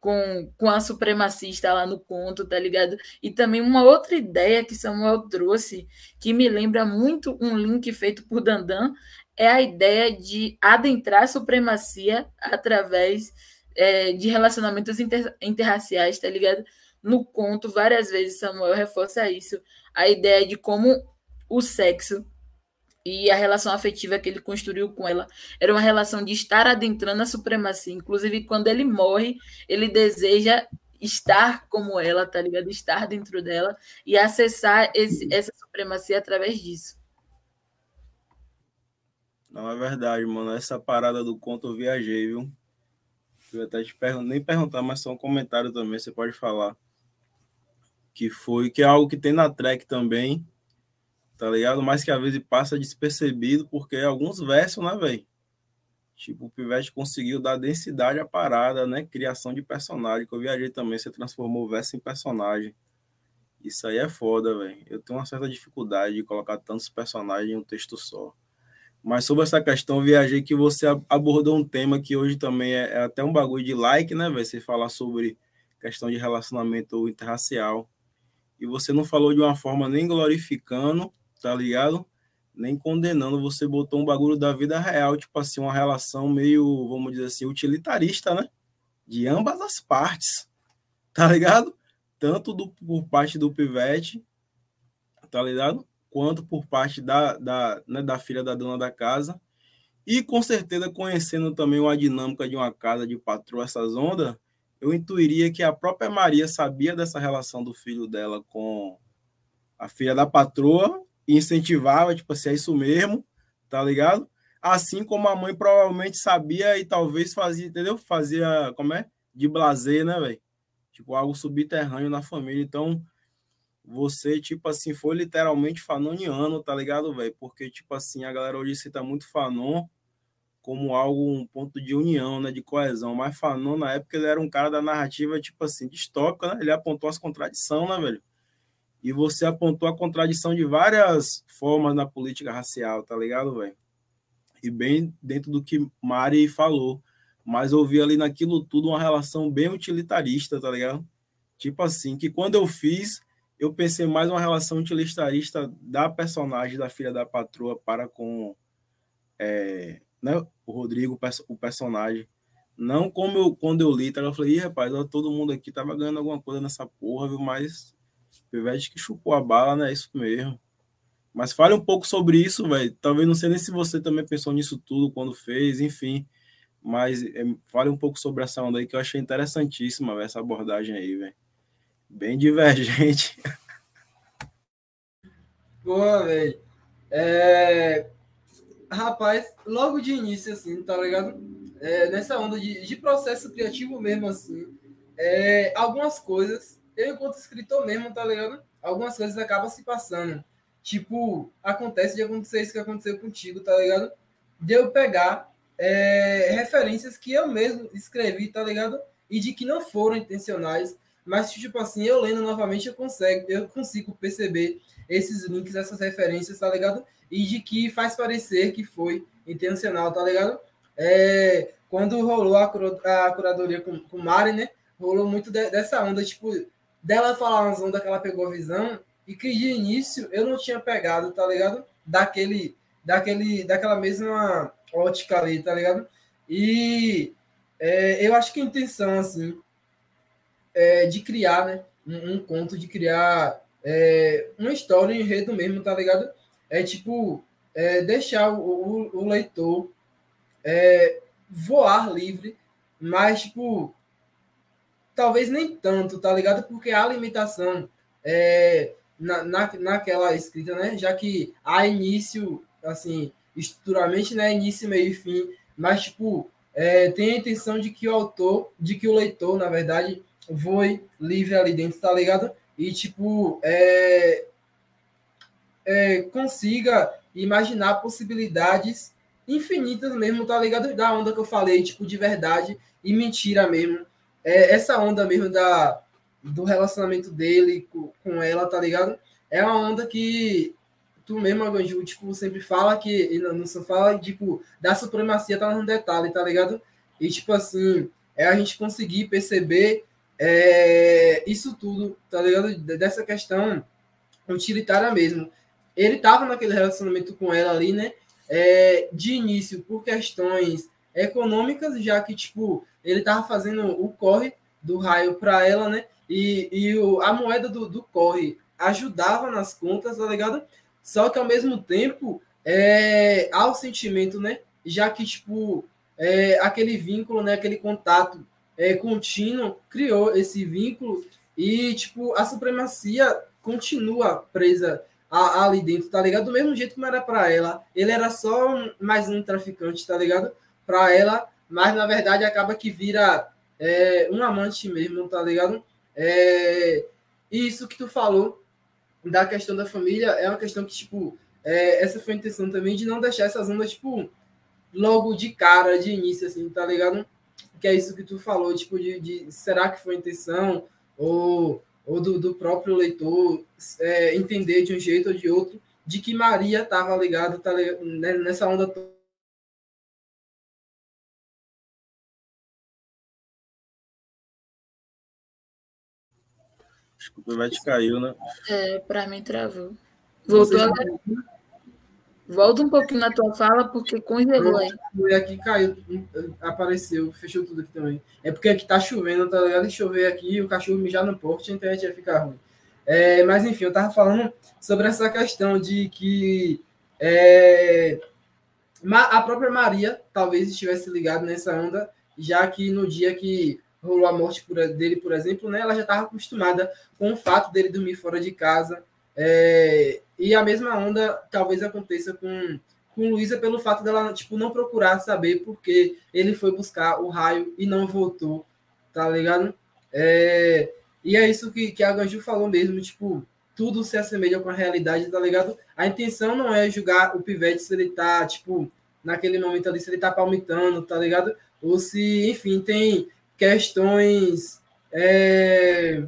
S1: com, com a supremacista lá no conto, tá ligado? E também uma outra ideia que Samuel trouxe, que me lembra muito um link feito por Dandan, é a ideia de adentrar a supremacia através é, de relacionamentos inter, interraciais, tá ligado? No conto, várias vezes Samuel reforça isso, a ideia de como o sexo e a relação afetiva que ele construiu com ela era uma relação de estar adentrando a supremacia. Inclusive, quando ele morre, ele deseja estar como ela, tá ligado? Estar dentro dela e acessar esse, essa supremacia através disso.
S3: Não é verdade, mano. Essa parada do conto eu viajei, viu? Eu até te pergunto, nem perguntar, mas só um comentário também, você pode falar que foi que é algo que tem na track também, tá ligado? Mas que às vezes passa despercebido, porque alguns versos, né, velho? Tipo, o Pivete conseguiu dar densidade à parada, né? Criação de personagem, que eu viajei também, você transformou o verso em personagem. Isso aí é foda, velho. Eu tenho uma certa dificuldade de colocar tantos personagens em um texto só. Mas sobre essa questão, eu viajei que você abordou um tema que hoje também é, é até um bagulho de like, né, velho? Você falar sobre questão de relacionamento interracial e você não falou de uma forma nem glorificando, tá ligado? Nem condenando, você botou um bagulho da vida real, tipo assim, uma relação meio, vamos dizer assim, utilitarista, né? De ambas as partes, tá ligado? Tanto do, por parte do pivete, tá ligado? Quanto por parte da, da, né, da filha da dona da casa. E com certeza conhecendo também uma dinâmica de uma casa de patroa, essas ondas, eu intuiria que a própria Maria sabia dessa relação do filho dela com a filha da patroa e incentivava, tipo assim, é isso mesmo, tá ligado? Assim como a mãe provavelmente sabia e talvez fazia, entendeu? Fazia, como é? De blazer, né, velho? Tipo, algo subterrâneo na família. Então, você, tipo assim, foi literalmente fanoniano, tá ligado, velho? Porque, tipo assim, a galera hoje cita muito Fanon, como algo, um ponto de união, né, de coesão. Mas Fanon, na época, ele era um cara da narrativa, tipo assim, distópica, né? Ele apontou as contradições, né, velho? E você apontou a contradição de várias formas na política racial, tá ligado, velho? E bem dentro do que Mari falou. Mas eu vi ali naquilo tudo uma relação bem utilitarista, tá ligado? Tipo assim, que quando eu fiz, eu pensei mais uma relação utilitarista da personagem da filha da patroa para com é, né, o Rodrigo, o personagem. Não como eu, quando eu li, tá, eu falei, Ih, rapaz, todo mundo aqui tava ganhando alguma coisa nessa porra, viu? Mas Pivete que chupou a bala, né? É isso mesmo. Mas fale um pouco sobre isso, velho. Talvez não sei nem se você também pensou nisso tudo quando fez, enfim. Mas é, fale um pouco sobre essa onda aí que eu achei interessantíssima, véio, essa abordagem aí, velho. Bem divergente.
S2: Boa, velho. É... Rapaz, logo de início, assim, tá ligado? É, nessa onda de, de processo criativo mesmo, assim, é, algumas coisas, eu enquanto escritor mesmo, tá ligado? Algumas coisas acabam se passando. Tipo, acontece de acontecer isso que aconteceu contigo, tá ligado? De eu pegar é, referências que eu mesmo escrevi, tá ligado? E de que não foram intencionais, mas tipo assim, eu lendo novamente eu consigo, eu consigo perceber esses links, essas referências, tá ligado? E de que faz parecer que foi intencional, tá ligado? É, quando rolou a, a curadoria com, com Mari, né? Rolou muito de, dessa onda, tipo, dela falar umas ondas que ela pegou a visão e que de início eu não tinha pegado, tá ligado? Daquele, daquele, daquela mesma ótica ali, tá ligado? E é, eu acho que a intenção, assim, é de criar, né? Um, um conto, de criar é, uma história, um enredo mesmo, tá ligado? É tipo, é, deixar o, o, o leitor é, voar livre, mas, tipo, talvez nem tanto, tá ligado? Porque a limitação é, na, na, naquela escrita, né? Já que há início, assim, estruturalmente, né? Início, meio e fim, mas, tipo, é, tem a intenção de que o autor, de que o leitor, na verdade, voe livre ali dentro, tá ligado? E, tipo, é, é, consiga imaginar possibilidades infinitas mesmo, tá ligado? Da onda que eu falei, tipo, de verdade e mentira mesmo. É, essa onda mesmo da, do relacionamento dele com, com ela, tá ligado? É uma onda que tu mesmo, Aganju, tipo, sempre fala que, não, só fala, tipo, da supremacia tá no detalhe, tá ligado? E, tipo assim, é a gente conseguir perceber é, isso tudo, tá ligado? Dessa questão utilitária mesmo. Ele tava naquele relacionamento com ela ali, né? é, de início por questões econômicas, já que, tipo, ele tava fazendo o corre do raio para ela, né? E, e o, a moeda do, do corre ajudava nas contas, tá ligado? Só que ao mesmo tempo, é, há o sentimento, né? Já que, tipo, é, aquele vínculo, né? Aquele contato é, contínuo criou esse vínculo e, tipo, a supremacia continua presa ali dentro, tá ligado? Do mesmo jeito como era para ela. Ele era só mais um traficante, tá ligado? Para ela, mas na verdade acaba que vira é, um amante mesmo, tá ligado? É, isso que tu falou da questão da família é uma questão que, tipo, é, essa foi a intenção também de não deixar essas ondas, tipo, logo de cara, de início, assim, tá ligado? Que é isso que tu falou, tipo, de, de será que foi intenção? Ou ou do, do próprio leitor é, entender de um jeito ou de outro de que Maria estava ligada tá né, nessa onda toda.
S3: Desculpa, vai te caiu, né?
S1: É, para mim travou. Voltou agora. Volta um pouquinho na tua fala, porque congelou.
S2: E aqui caiu, apareceu, fechou tudo aqui também. É porque aqui tá chovendo, tá ligado? E chover aqui, o cachorro mijar no porte, a internet ia ficar ruim. É, mas enfim, eu tava falando sobre essa questão de que é, a própria Maria talvez estivesse ligada nessa onda, já que no dia que rolou a morte dele, por exemplo, né, ela já estava acostumada com o fato dele dormir fora de casa, é, e a mesma onda talvez aconteça com, com Luísa pelo fato dela tipo, não procurar saber porque ele foi buscar o raio e não voltou, tá ligado? É, e é isso que, que a Ganju falou mesmo, tipo, tudo se assemelha com a realidade, tá ligado? A intenção não é julgar o pivete se ele tá, tipo, naquele momento ali, se ele tá palmitando, tá ligado? Ou se, enfim, tem questões. É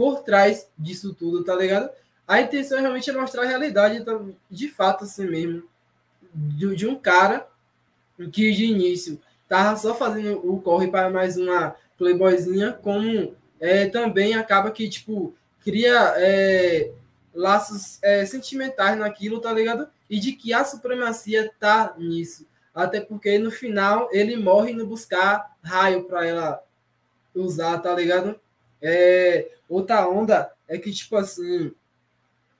S2: por trás disso tudo, tá ligado? A intenção é realmente é mostrar a realidade, então, de fato, assim mesmo, de, de um cara que de início tava só fazendo o corre para mais uma playboyzinha, como é, também acaba que, tipo, cria é, laços é, sentimentais naquilo, tá ligado? E de que a supremacia tá nisso. Até porque no final ele morre no buscar raio para ela usar, tá ligado? É, outra onda é que, tipo assim,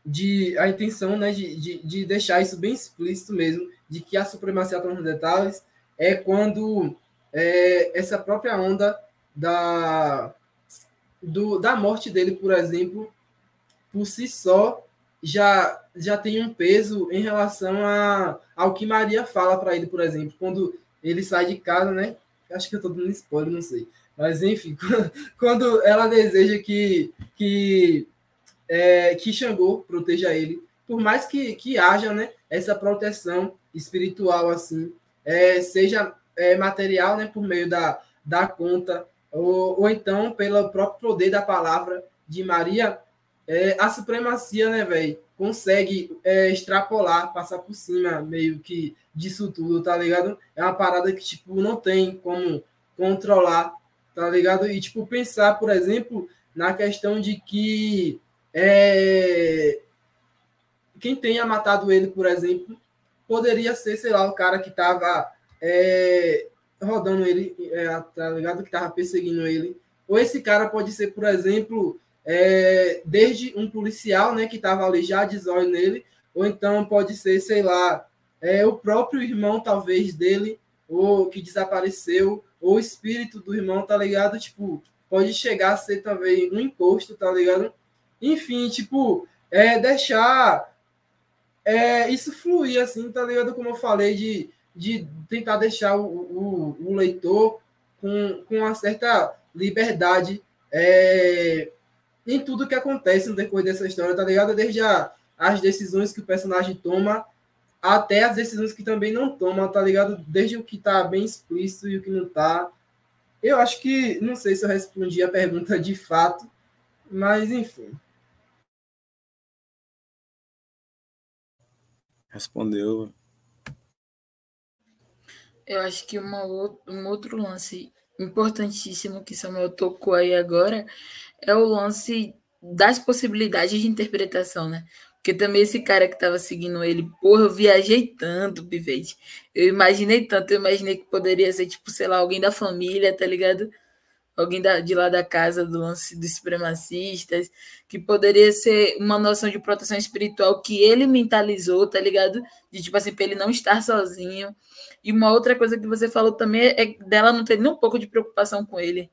S2: de a intenção né, de, de, de deixar isso bem explícito mesmo, de que a supremacia nos detalhes, é quando é, essa própria onda da, do, da morte dele, por exemplo, por si só, já, já tem um peso em relação a, ao que Maria fala para ele, por exemplo, quando ele sai de casa, né? Acho que eu estou dando spoiler, não sei. Mas, enfim, quando ela deseja que, que, é, que Xangô proteja ele, por mais que, que haja né, essa proteção espiritual, assim, é, seja é, material, né, por meio da, da conta, ou, ou então pelo próprio poder da palavra de Maria, é, a supremacia, né, velho, consegue é, extrapolar, passar por cima meio que disso tudo, tá ligado? É uma parada que, tipo, não tem como controlar, tá ligado? E, tipo, pensar, por exemplo, na questão de que é, quem tenha matado ele, por exemplo, poderia ser, sei lá, o cara que tava é, rodando ele, é, tá ligado? Que tava perseguindo ele. Ou esse cara pode ser, por exemplo, é, desde um policial, né, que estava ali já de zóio nele, ou então pode ser, sei lá, é, o próprio irmão, talvez, dele, ou que desapareceu, ou o espírito do irmão, tá ligado? Tipo, pode chegar a ser também um encosto, tá ligado? Enfim, tipo, é deixar é, isso fluir, assim, tá ligado? Como eu falei, de, de tentar deixar o, o, o leitor com, com uma certa liberdade é, em tudo que acontece no decorrer dessa história, tá ligado? Desde a, as decisões que o personagem toma até as decisões que também não toma, tá ligado? Desde o que tá bem explícito e o que não tá. Eu acho que, não sei se eu respondi a pergunta de fato, mas enfim.
S3: Respondeu.
S1: Eu acho que uma, um outro lance importantíssimo que Samuel tocou aí agora é o lance das possibilidades de interpretação, né? Porque também esse cara que estava seguindo ele, porra, eu viajei tanto, Pivete. Eu imaginei tanto, eu imaginei que poderia ser, tipo, sei lá, alguém da família, tá ligado? Alguém da, de lá da casa do lance dos supremacistas, que poderia ser uma noção de proteção espiritual que ele mentalizou, tá ligado? De, tipo assim, pra ele não estar sozinho. E uma outra coisa que você falou também é dela não ter nem um pouco de preocupação com ele.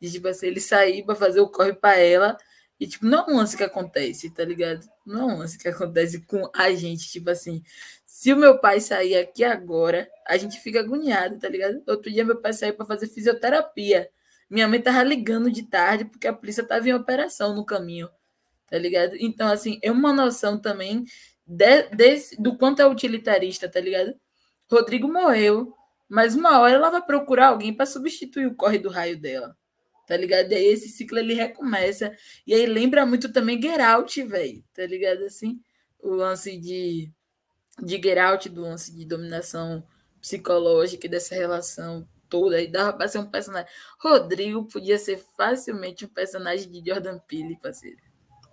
S1: De, tipo assim, ele sair para fazer o corre para ela. E, tipo, não é um lance que acontece, tá ligado? Não é um lance que acontece com a gente. Tipo assim, se o meu pai sair aqui agora, a gente fica agoniado, tá ligado? Outro dia meu pai saiu para fazer fisioterapia. Minha mãe tava ligando de tarde porque a polícia tava em operação no caminho, tá ligado? Então, assim, é uma noção também de, desse, do quanto é utilitarista, tá ligado? Rodrigo morreu, mas uma hora ela vai procurar alguém para substituir o corre do raio dela. Tá ligado? E aí esse ciclo ele recomeça. E aí lembra muito também Geralt, velho. Tá ligado? Assim, o lance de, de Geralt, do lance de dominação psicológica dessa relação toda. E dava pra ser um personagem. Rodrigo podia ser facilmente um personagem de Jordan Peele, parceiro.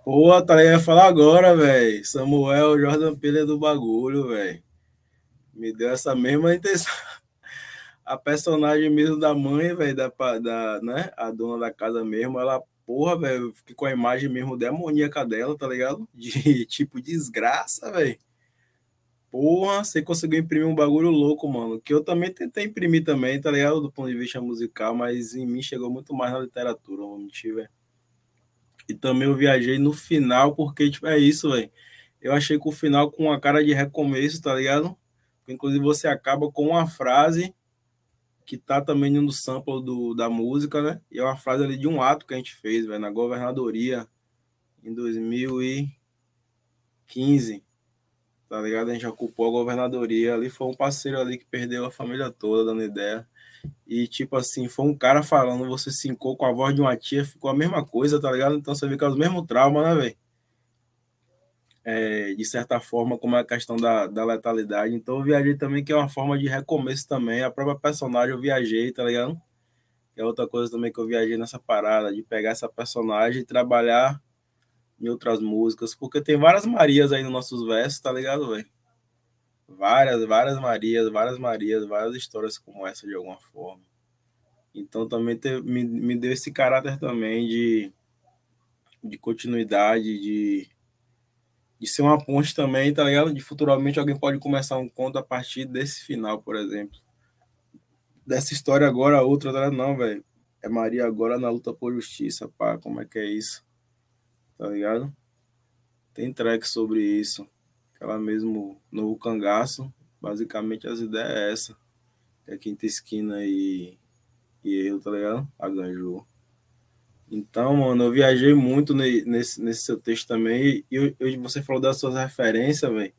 S3: Pô, tá ia falar agora, velho. Samuel Jordan Peele é do bagulho, velho me deu essa mesma intenção. A personagem mesmo da mãe, velho, da, da, né, a dona da casa mesmo, ela, porra, velho, fiquei com a imagem mesmo demoníaca dela, tá ligado? De tipo desgraça, velho. Porra, você conseguiu imprimir um bagulho louco, mano. Que eu também tentei imprimir também, tá ligado? Do ponto de vista musical, mas em mim chegou muito mais na literatura, vamos velho. E também eu viajei no final, porque, tipo, é isso, velho. Eu achei que o final com uma cara de recomeço, tá ligado? Inclusive, você acaba com uma frase que tá também no sample do, da música, né? E é uma frase ali de um ato que a gente fez, velho, na governadoria em 2015. Tá ligado? A gente ocupou a governadoria ali, foi um parceiro ali que perdeu a família toda, dando ideia. E, tipo assim, foi um cara falando, você sincou com a voz de uma tia, ficou a mesma coisa, tá ligado? Então você vê que é os mesmos traumas, né, velho? É, de certa forma, como é a questão da, da letalidade. Então eu viajei também, que é uma forma de recomeço também. A própria personagem eu viajei, tá ligado? Que é outra coisa também que eu viajei nessa parada, de pegar essa personagem e trabalhar em outras músicas, porque tem várias Marias aí nos nossos versos, tá ligado, velho? Várias, várias Marias, várias Marias, várias histórias como essa de alguma forma. Então também te, me, me deu esse caráter também de, de continuidade, de, de ser uma ponte também, tá ligado? De futuramente alguém pode começar um conto a partir desse final, por exemplo. Dessa história agora, outra, tá não, velho. É Maria agora na luta por justiça, pá, como é que é isso? Tá ligado? Tem track sobre isso ela mesmo no cangaço. Basicamente as ideias é essa. É quinta esquina e, e eu, tá ligado? A Ganju. Então, mano, eu viajei muito nesse, nesse seu texto também. E eu, você falou das suas referências, velho.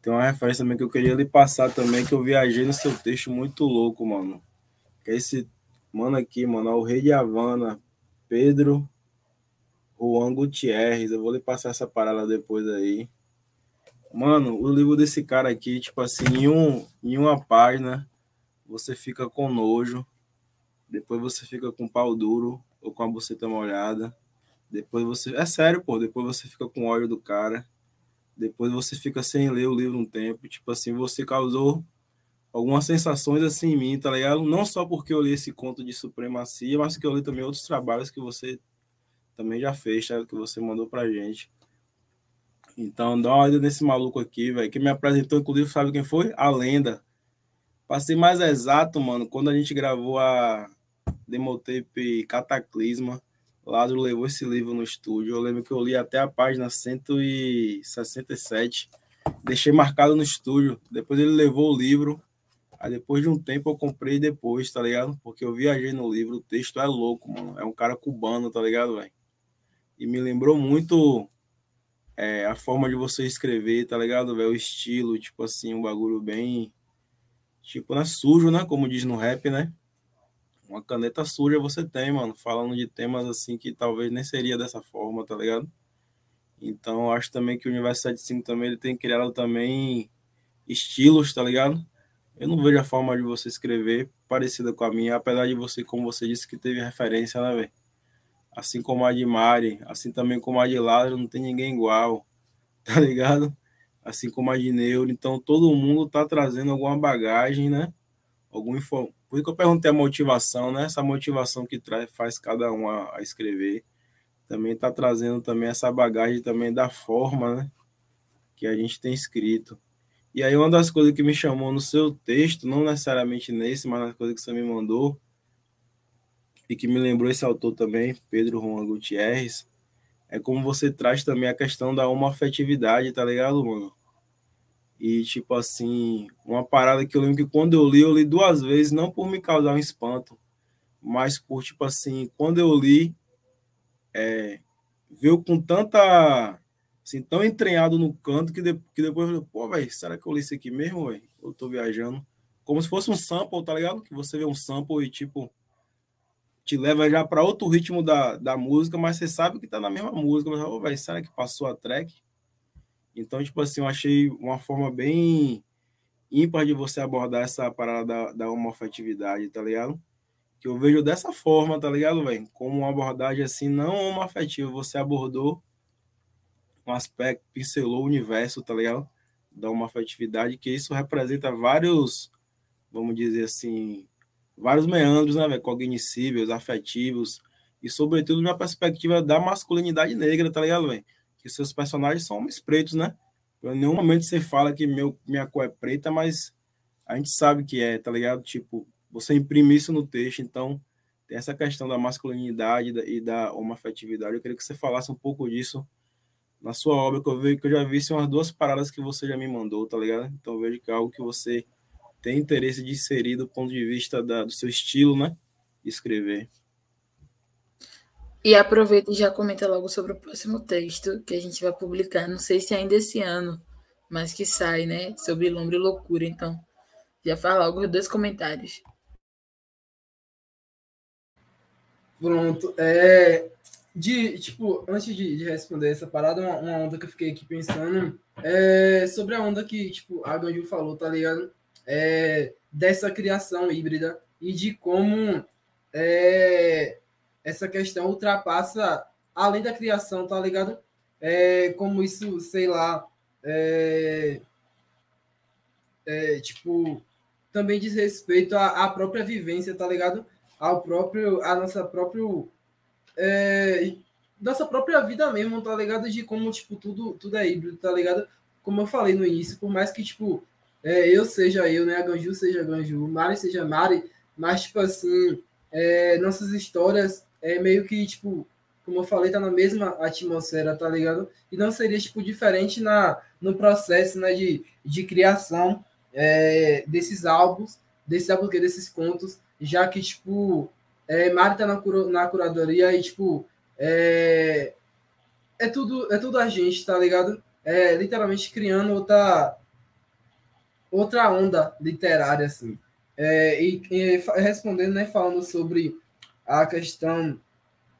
S3: Tem uma referência também que eu queria lhe passar também, que eu viajei no seu texto muito louco, mano. Que é esse mano aqui, mano, é o Rei de Havana, Pedro Juan Gutierrez. Eu vou lhe passar essa parada depois aí. Mano, o livro desse cara aqui, tipo assim, em, um, em uma página, você fica com nojo, depois você fica com pau duro ou com a buceta molhada, depois você. É sério, pô, depois você fica com ódio do cara, depois você fica sem ler o livro um tempo, tipo assim, você causou algumas sensações assim em mim, tá ligado? Não só porque eu li esse conto de supremacia, mas que eu li também outros trabalhos que você também já fez, tá? que você mandou pra gente. Então, dá uma olhada nesse maluco aqui, velho. Que me apresentou, inclusive, sabe quem foi? A lenda. Passei mais exato, mano, quando a gente gravou a Demotape Cataclisma. Lázaro levou esse livro no estúdio. Eu lembro que eu li até a página 167. Deixei marcado no estúdio. Depois ele levou o livro. Aí depois de um tempo eu comprei depois, tá ligado? Porque eu viajei no livro. O texto é louco, mano. É um cara cubano, tá ligado, velho? E me lembrou muito é, a forma de você escrever, tá ligado, velho? O estilo, tipo assim, um bagulho bem. Tipo, é sujo, né? Como diz no rap, né? Uma caneta suja você tem, mano. Falando de temas assim que talvez nem seria dessa forma, tá ligado? Então, acho também que o Universo 75 também ele tem criado também estilos, tá ligado? Eu não vejo a forma de você escrever parecida com a minha, apesar de você, como você disse, que teve referência, né, velho? Assim como a de Mari, assim também como a de Lázaro, não tem ninguém igual, tá ligado? Assim como a de Neuro, então todo mundo tá trazendo alguma bagagem, né? Algum info... Por isso que eu perguntei a motivação, né? Essa motivação que traz, faz cada um a, a escrever, também tá trazendo também essa bagagem também da forma, né? Que a gente tem escrito. E aí uma das coisas que me chamou no seu texto, não necessariamente nesse, mas nas coisas que você me mandou, e que me lembrou esse autor também, Pedro Juan Gutierrez, é como você traz também a questão da homoafetividade, tá ligado, mano? E, tipo assim, uma parada que eu lembro que quando eu li, eu li duas vezes, não por me causar um espanto, mas por, tipo assim, quando eu li, é, veio com tanta, assim, tão entranhado no canto que, de, que depois eu falei, pô, velho, será que eu li isso aqui mesmo, velho? Eu tô viajando. Como se fosse um sample, tá ligado? Que você vê um sample e, tipo, te leva já para outro ritmo da, da música, mas você sabe que tá na mesma música. Mas, oh, véio, será que passou a track? Então, tipo assim, eu achei uma forma bem ímpar de você abordar essa parada da, da homoafetividade, tá ligado? Que eu vejo dessa forma, tá ligado, velho? Como uma abordagem assim, não homoafetiva. Você abordou um aspecto, pincelou o universo, tá ligado? Da homoafetividade, que isso representa vários, vamos dizer assim, vários meandros, né, véio, cognitivos, afetivos, e sobretudo na perspectiva da masculinidade negra, tá ligado, velho? Que seus personagens são homens pretos, né? Em nenhum momento você fala que meu, minha cor é preta, mas a gente sabe que é, tá ligado? Tipo, você imprime isso no texto, então tem essa questão da masculinidade e da homoafetividade. Eu queria que você falasse um pouco disso na sua obra, que eu, vejo, que eu já vi são as duas paradas que você já me mandou, tá ligado? Então eu vejo que é algo que você tem interesse de inserir do ponto de vista da, do seu estilo, né? Escrever.
S1: E aproveita e já comenta logo sobre o próximo texto que a gente vai publicar. Não sei se ainda esse ano, mas que sai, né? Sobre Lombra e Loucura. Então, já fala logo os dois comentários.
S2: Pronto. É, de, tipo, antes de, de responder essa parada, uma, uma, onda que eu fiquei aqui pensando é sobre a onda que, tipo, a Ganju falou, tá ligado? É, dessa criação híbrida e de como é, essa questão ultrapassa além da criação, tá ligado? É, como isso, sei lá, é, é, tipo, também diz respeito à, à, própria vivência, tá ligado? Ao próprio, a nossa próprio, é, nossa própria vida mesmo, tá ligado? De como, tipo, tudo, tudo é híbrido, tá ligado? Como eu falei no início, por mais que, tipo, é, eu seja eu, né? Ganju seja Ganju, Mari seja Mari, mas, tipo assim, é, nossas histórias é meio que, tipo, como eu falei, tá na mesma atmosfera, tá ligado? E não seria, tipo, diferente na, no processo, né, de, de criação é, desses álbuns, desse álbum, desses contos, já que, tipo, é, Mari tá na, na curadoria e, tipo, é, é, tudo, é tudo a gente, tá ligado? É literalmente criando outra, outra onda literária, assim. É, e, e, respondendo, né, falando sobre a questão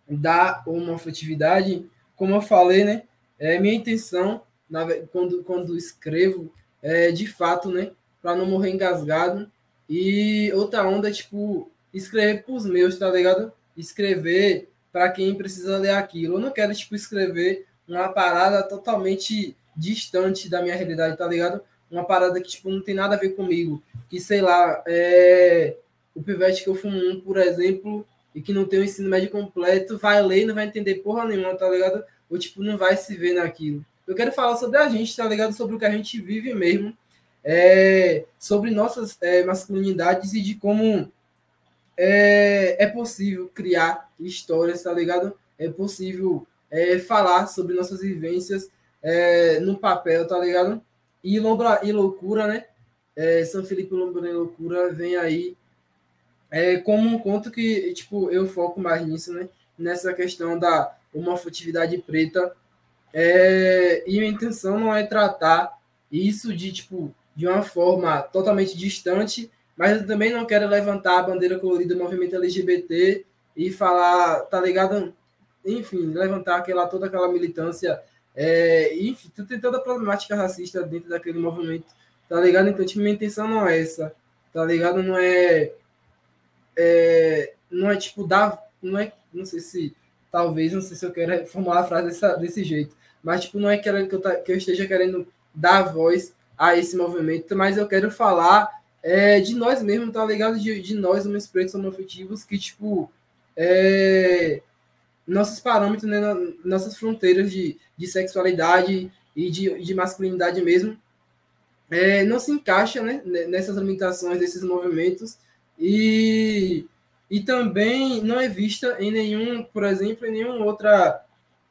S2: da homoafetividade, como eu falei, né, é minha intenção na, quando, quando escrevo é de fato, né, para não morrer engasgado. E outra onda é tipo escrever para os meus, tá ligado? Escrever para quem precisa ler aquilo. Eu não quero tipo escrever uma parada totalmente distante da minha realidade, tá ligado? Uma parada que tipo não tem nada a ver comigo, que sei lá, é o pivete que eu fumo um, por exemplo, e que não tem o ensino médio completo, vai ler e não vai entender porra nenhuma, tá ligado? Ou, tipo, não vai se ver naquilo. Eu quero falar sobre a gente, tá ligado? Sobre o que a gente vive mesmo, é, sobre nossas é, masculinidades e de como é, é possível criar histórias, tá ligado? É possível é, falar sobre nossas vivências é, no papel, tá ligado? E, Lombra, e Loucura, né? É, São Felipe Lombra e Loucura vem aí é como um conto que, tipo, eu foco mais nisso, né? Nessa questão da homofetividade preta. É, e minha intenção não é tratar isso de, tipo, de uma forma totalmente distante, mas eu também não quero levantar a bandeira colorida do movimento LGBT e falar, tá ligado? Enfim, levantar aquela, toda aquela militância, é, enfim, tem toda a problemática racista dentro daquele movimento, tá ligado? Então, tipo, minha intenção não é essa, tá ligado? Não é é, não é tipo dar, não é, não sei se talvez, não sei se eu quero formular a frase dessa, desse jeito, mas tipo não é que eu, que eu esteja querendo dar voz a esse movimento, mas eu quero falar é, de nós mesmos, tá ligado? De, de nós, homens pretos homoafetivos, que tipo é, nossos parâmetros, né, nossas fronteiras de, de sexualidade e de, de masculinidade mesmo, é, não se encaixa né, nessas limitações desses movimentos e, e também não é vista em nenhum, por exemplo, em nenhuma outra,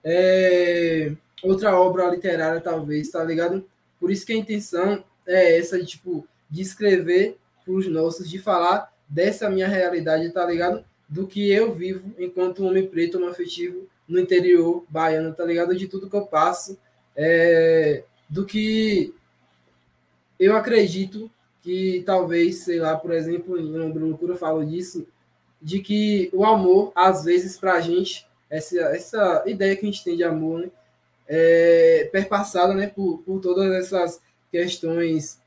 S2: é, outra obra literária, talvez, tá ligado? Por isso que a intenção é essa, tipo, de escrever para os nossos, de falar dessa minha realidade, tá ligado? Do que eu vivo enquanto homem preto, homem afetivo, no interior baiano, tá ligado? De tudo que eu passo, é, do que eu acredito que talvez, sei lá, por exemplo, em Bruno Loucura eu falo disso, de que o amor, às vezes, para a gente, essa, essa ideia que a gente tem de amor, né, é perpassada né, por, por todas essas questões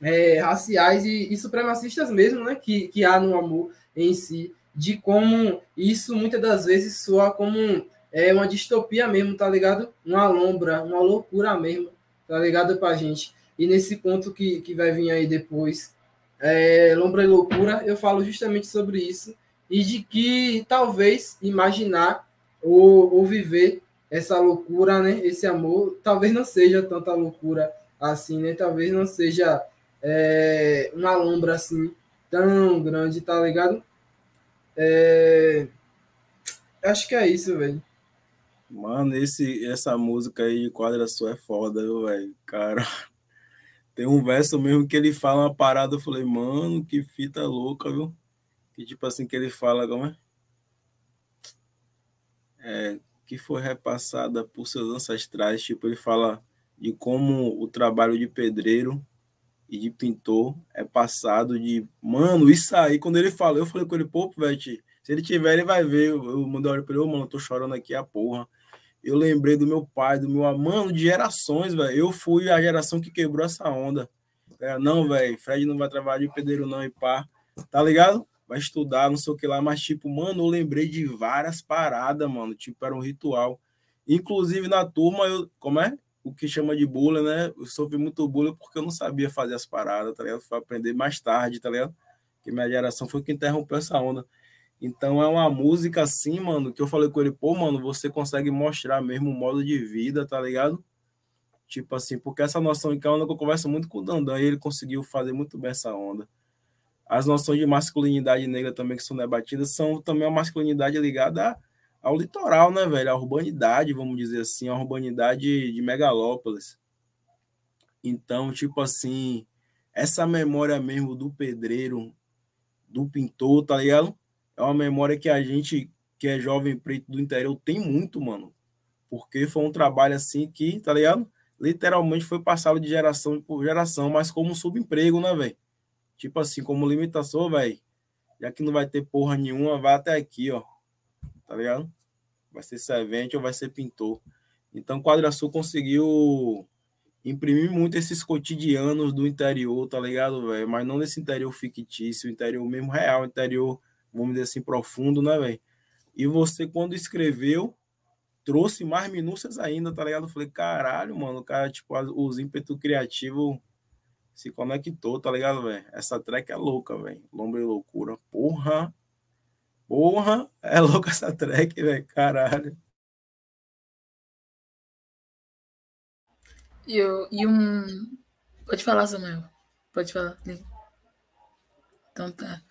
S2: é, raciais e, e, supremacistas mesmo, né, que, que há no amor em si, de como isso muitas das vezes soa como é, uma distopia mesmo, tá ligado? Uma lombra, uma loucura mesmo, tá ligado pra gente. E nesse conto que, que vai vir aí depois, é, Lombra e Loucura, eu falo justamente sobre isso e de que talvez imaginar ou, ou viver essa loucura, né? Esse amor, talvez não seja tanta loucura assim, né? Talvez não seja é, uma lombra assim tão grande, tá ligado? É... Acho que é isso, velho.
S3: Mano, esse, essa música aí, Quadra Sua é foda, velho. Cara, tem um verso mesmo que ele fala uma parada, eu falei, mano, que fita louca, viu? Que tipo assim, que ele fala, como é? é que foi repassada por seus ancestrais, tipo, ele fala de como o trabalho de pedreiro e de pintor é passado de. Mano, isso aí, quando ele falou, eu falei com ele, pô, velho, se ele tiver, ele vai ver. Eu, eu mandei olhar pra ele, ô, mano, eu tô chorando aqui a porra. Eu lembrei do meu pai, do meu mano, de gerações, velho. Eu fui a geração que quebrou essa onda. É, não, velho, Fred não vai trabalhar de pedreiro, não, e pá. Tá ligado? Vai estudar, não sei o que lá, mas, tipo, mano, eu lembrei de várias paradas, mano. Tipo, era um ritual. Inclusive na turma, eu. Como é? O que chama de bullying, né? Eu sofri muito bullying porque eu não sabia fazer as paradas, tá ligado? Fui aprender mais tarde, tá ligado? Que minha geração foi que interrompeu essa onda. Então é uma música assim, mano, que eu falei com ele, pô, mano, você consegue mostrar mesmo o modo de vida, tá ligado? Tipo assim, porque essa noção que é onda que eu converso muito com o Dandan e ele conseguiu fazer muito bem essa onda. As noções de masculinidade negra também que são debatidas são também uma masculinidade ligada ao litoral, né, velho? A urbanidade, vamos dizer assim, a urbanidade de megalópolis. Então, tipo assim, essa memória mesmo do pedreiro, do pintor, tá ligado? É uma memória que a gente, que é jovem preto do interior, tem muito, mano. Porque foi um trabalho assim que, tá ligado? Literalmente foi passado de geração por geração, mas como subemprego, né, velho? Tipo assim, como limitação, velho. Já que não vai ter porra nenhuma, vai até aqui, ó. Tá ligado? Vai ser servente ou vai ser pintor. Então, Quadra Sul conseguiu imprimir muito esses cotidianos do interior, tá ligado, velho? Mas não desse interior fictício, interior mesmo real, interior, vamos dizer assim, profundo, né, velho? E você, quando escreveu, trouxe mais minúcias ainda, tá ligado? Eu falei, caralho, mano, o cara, tipo, os ímpetos criativos se conectou, tá ligado, velho? Essa track é louca, velho. Lombre loucura. Porra! Porra! É louca essa track, velho. Caralho.
S1: E, eu, e um. Pode falar, Samuel. Pode falar. Então tá.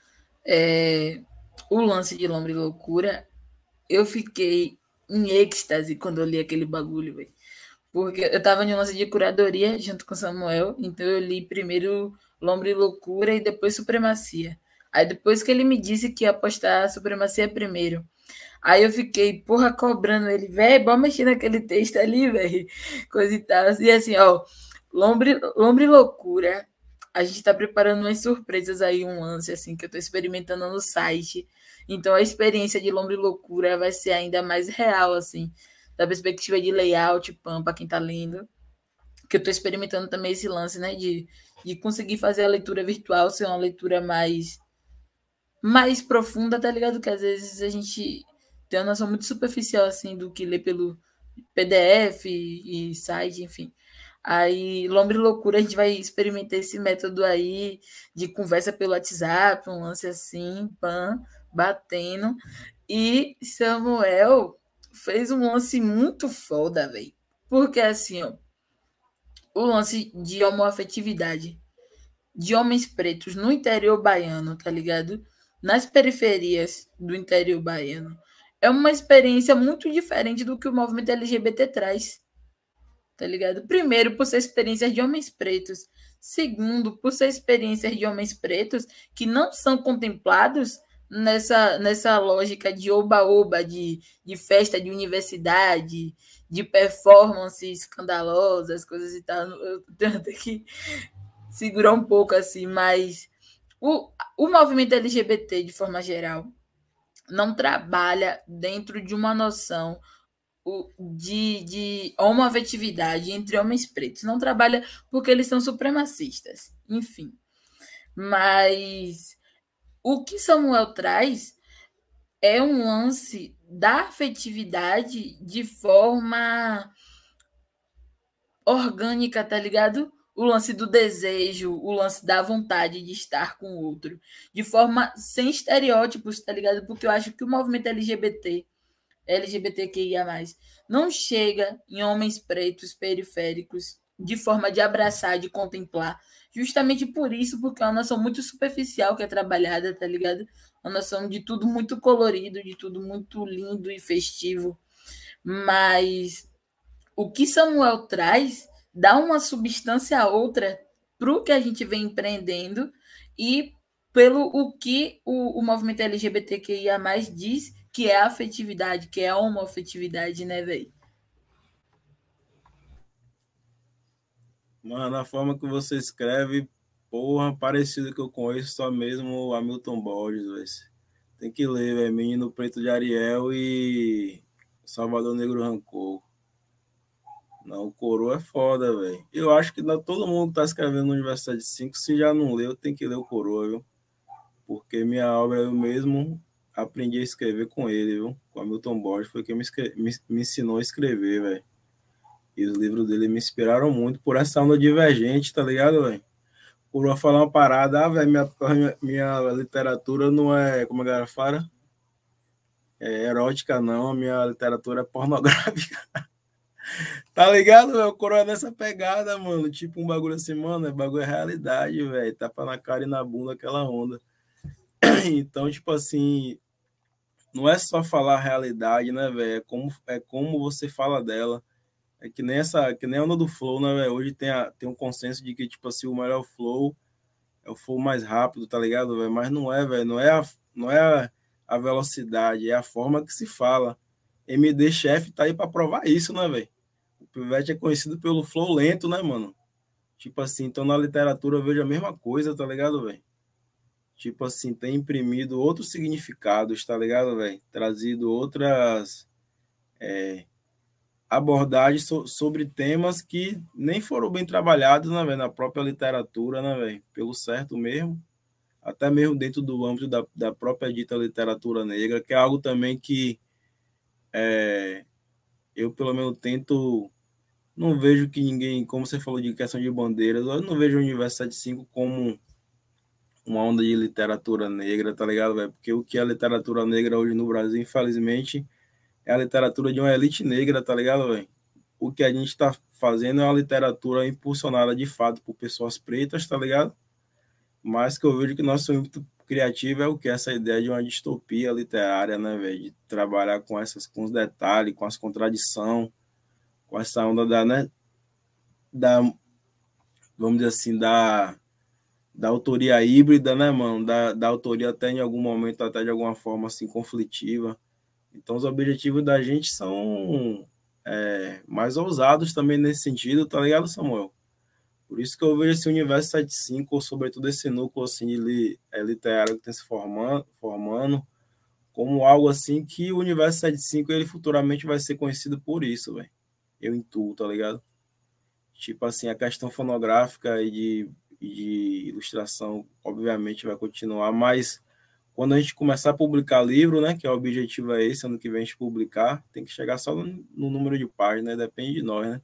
S1: É, o lance de Lombre Loucura, eu fiquei em êxtase quando eu li aquele bagulho, velho. Porque eu tava em um lance de curadoria junto com Samuel, então eu li primeiro Lombre Loucura e depois Supremacia. Aí depois que ele me disse que ia postar Supremacia primeiro. Aí eu fiquei, porra, cobrando ele, velho, bora mexer naquele texto ali, velho. Coisa e tal. E assim, ó, Lombre, Lombre Loucura, a gente tá preparando umas surpresas aí, um lance, assim, que eu tô experimentando no site. Então a experiência de Lombre Loucura vai ser ainda mais real, assim da perspectiva de layout, PAM, para quem está lendo, que eu estou experimentando também esse lance, né, de, de conseguir fazer a leitura virtual ser uma leitura mais mais profunda, tá ligado? Que às vezes a gente tem uma noção muito superficial, assim, do que lê pelo PDF e, e site, enfim. Aí, Lombre Loucura, a gente vai experimentar esse método aí de conversa pelo WhatsApp, um lance assim, pan, batendo. E Samuel fez um lance muito foda, velho. Porque assim, ó, o lance de homoafetividade de homens pretos no interior baiano, tá ligado? Nas periferias do interior baiano. É uma experiência muito diferente do que o movimento LGBT traz. Tá ligado? Primeiro, por ser experiências de homens pretos. Segundo, por ser experiências de homens pretos que não são contemplados nessa, nessa lógica de oba-oba, de, de festa de universidade, de performance escandalosas, coisas e tal. Eu tenho até que segurar um pouco assim, mas o, o movimento LGBT, de forma geral, não trabalha dentro de uma noção de, de homoafetividade entre homens pretos. Não trabalha porque eles são supremacistas, enfim. Mas o que Samuel traz é um lance da afetividade de forma orgânica, tá ligado? O lance do desejo, o lance da vontade de estar com o outro, de forma sem estereótipos, tá ligado? Porque eu acho que o movimento LGBT, LGBTQIA, não chega em homens pretos periféricos de forma de abraçar, de contemplar, Justamente por isso, porque é uma noção muito superficial que é trabalhada, tá ligado? Uma noção de tudo muito colorido, de tudo muito lindo e festivo. Mas o que Samuel traz dá uma substância a outra para o que a gente vem empreendendo e pelo o que o, o movimento LGBTQIA diz que é a afetividade, que é a homoafetividade, né, velho?
S3: Mano, a forma que você escreve, porra, parecido que eu conheço só mesmo o Hamilton Borges, velho. Tem que ler, velho. Menino Preto de Ariel e Salvador Negro Rancor. Não, o Coroa é foda, velho. Eu acho que todo mundo que tá escrevendo no Universidade 5, se já não leu, tem que ler o Coroa, viu? Porque minha obra eu mesmo aprendi a escrever com ele, viu? Com Hamilton Borges, foi quem me, me, me ensinou a escrever, velho. E os livros dele me inspiraram muito por essa onda divergente, tá ligado, velho? Por falar uma parada, ah, velho, minha, minha, minha, literatura não é, como a galera fala? É erótica, não, minha literatura é pornográfica. tá ligado? O coroa é nessa pegada, mano. Tipo um bagulho assim, mano, é bagulho é realidade, velho. Tapa na cara e na bunda aquela onda. Então, tipo assim, não é só falar a realidade, né, velho? É como, é como você fala dela. É que nem essa, que nem a onda do flow, né, velho? Hoje tem, a, tem um consenso de que, tipo assim, o melhor flow é o flow mais rápido, tá ligado, velho? Mas não é, velho. Não é, a, não é a, a velocidade, é a forma que se fala. MD Chef tá aí pra provar isso, né, velho? Pivete é conhecido pelo flow lento, né, mano? Tipo assim, então na literatura eu vejo a mesma coisa, tá ligado, velho? Tipo assim, tem imprimido outros significados, tá ligado, velho? Trazido outras. É, abordagens so, sobre temas que nem foram bem trabalhados né, véio, na própria literatura, né, véio, pelo certo mesmo, até mesmo dentro do âmbito da, da própria dita literatura negra, que é algo também que é, eu, pelo menos, tento. Não vejo que ninguém, como você falou de questão de bandeiras, eu não vejo o Universo 75 como uma onda de literatura negra, tá ligado, velho? Porque o que é literatura negra hoje no Brasil, infelizmente, é a literatura de uma elite negra, tá ligado, velho? O que a gente está fazendo é uma literatura impulsionada de fato por pessoas pretas, tá ligado? Mas que eu vejo que nosso ímpeto criativo é o que? Essa ideia de uma distopia literária, né, velho? De trabalhar com essas, com os detalhes, com as contradições, com essa onda da, né? Da, vamos dizer assim, da, da autoria híbrida, né, mano? Da, da autoria até em algum momento, até de alguma forma, assim, conflitiva então, os objetivos da gente são é, mais ousados também nesse sentido, tá ligado, Samuel? Por isso que eu vejo esse universo 75, ou sobretudo esse núcleo assim, de, é, literário que tem se formando, formando, como algo assim que o universo 75 ele futuramente vai ser conhecido por isso, velho. Eu intuo, tá ligado? Tipo assim, a questão fonográfica e de, de ilustração, obviamente, vai continuar, mas quando a gente começar a publicar livro, né, que é o objetivo é esse, ano que vem a gente publicar, tem que chegar só no, no número de páginas, né, depende de nós, né?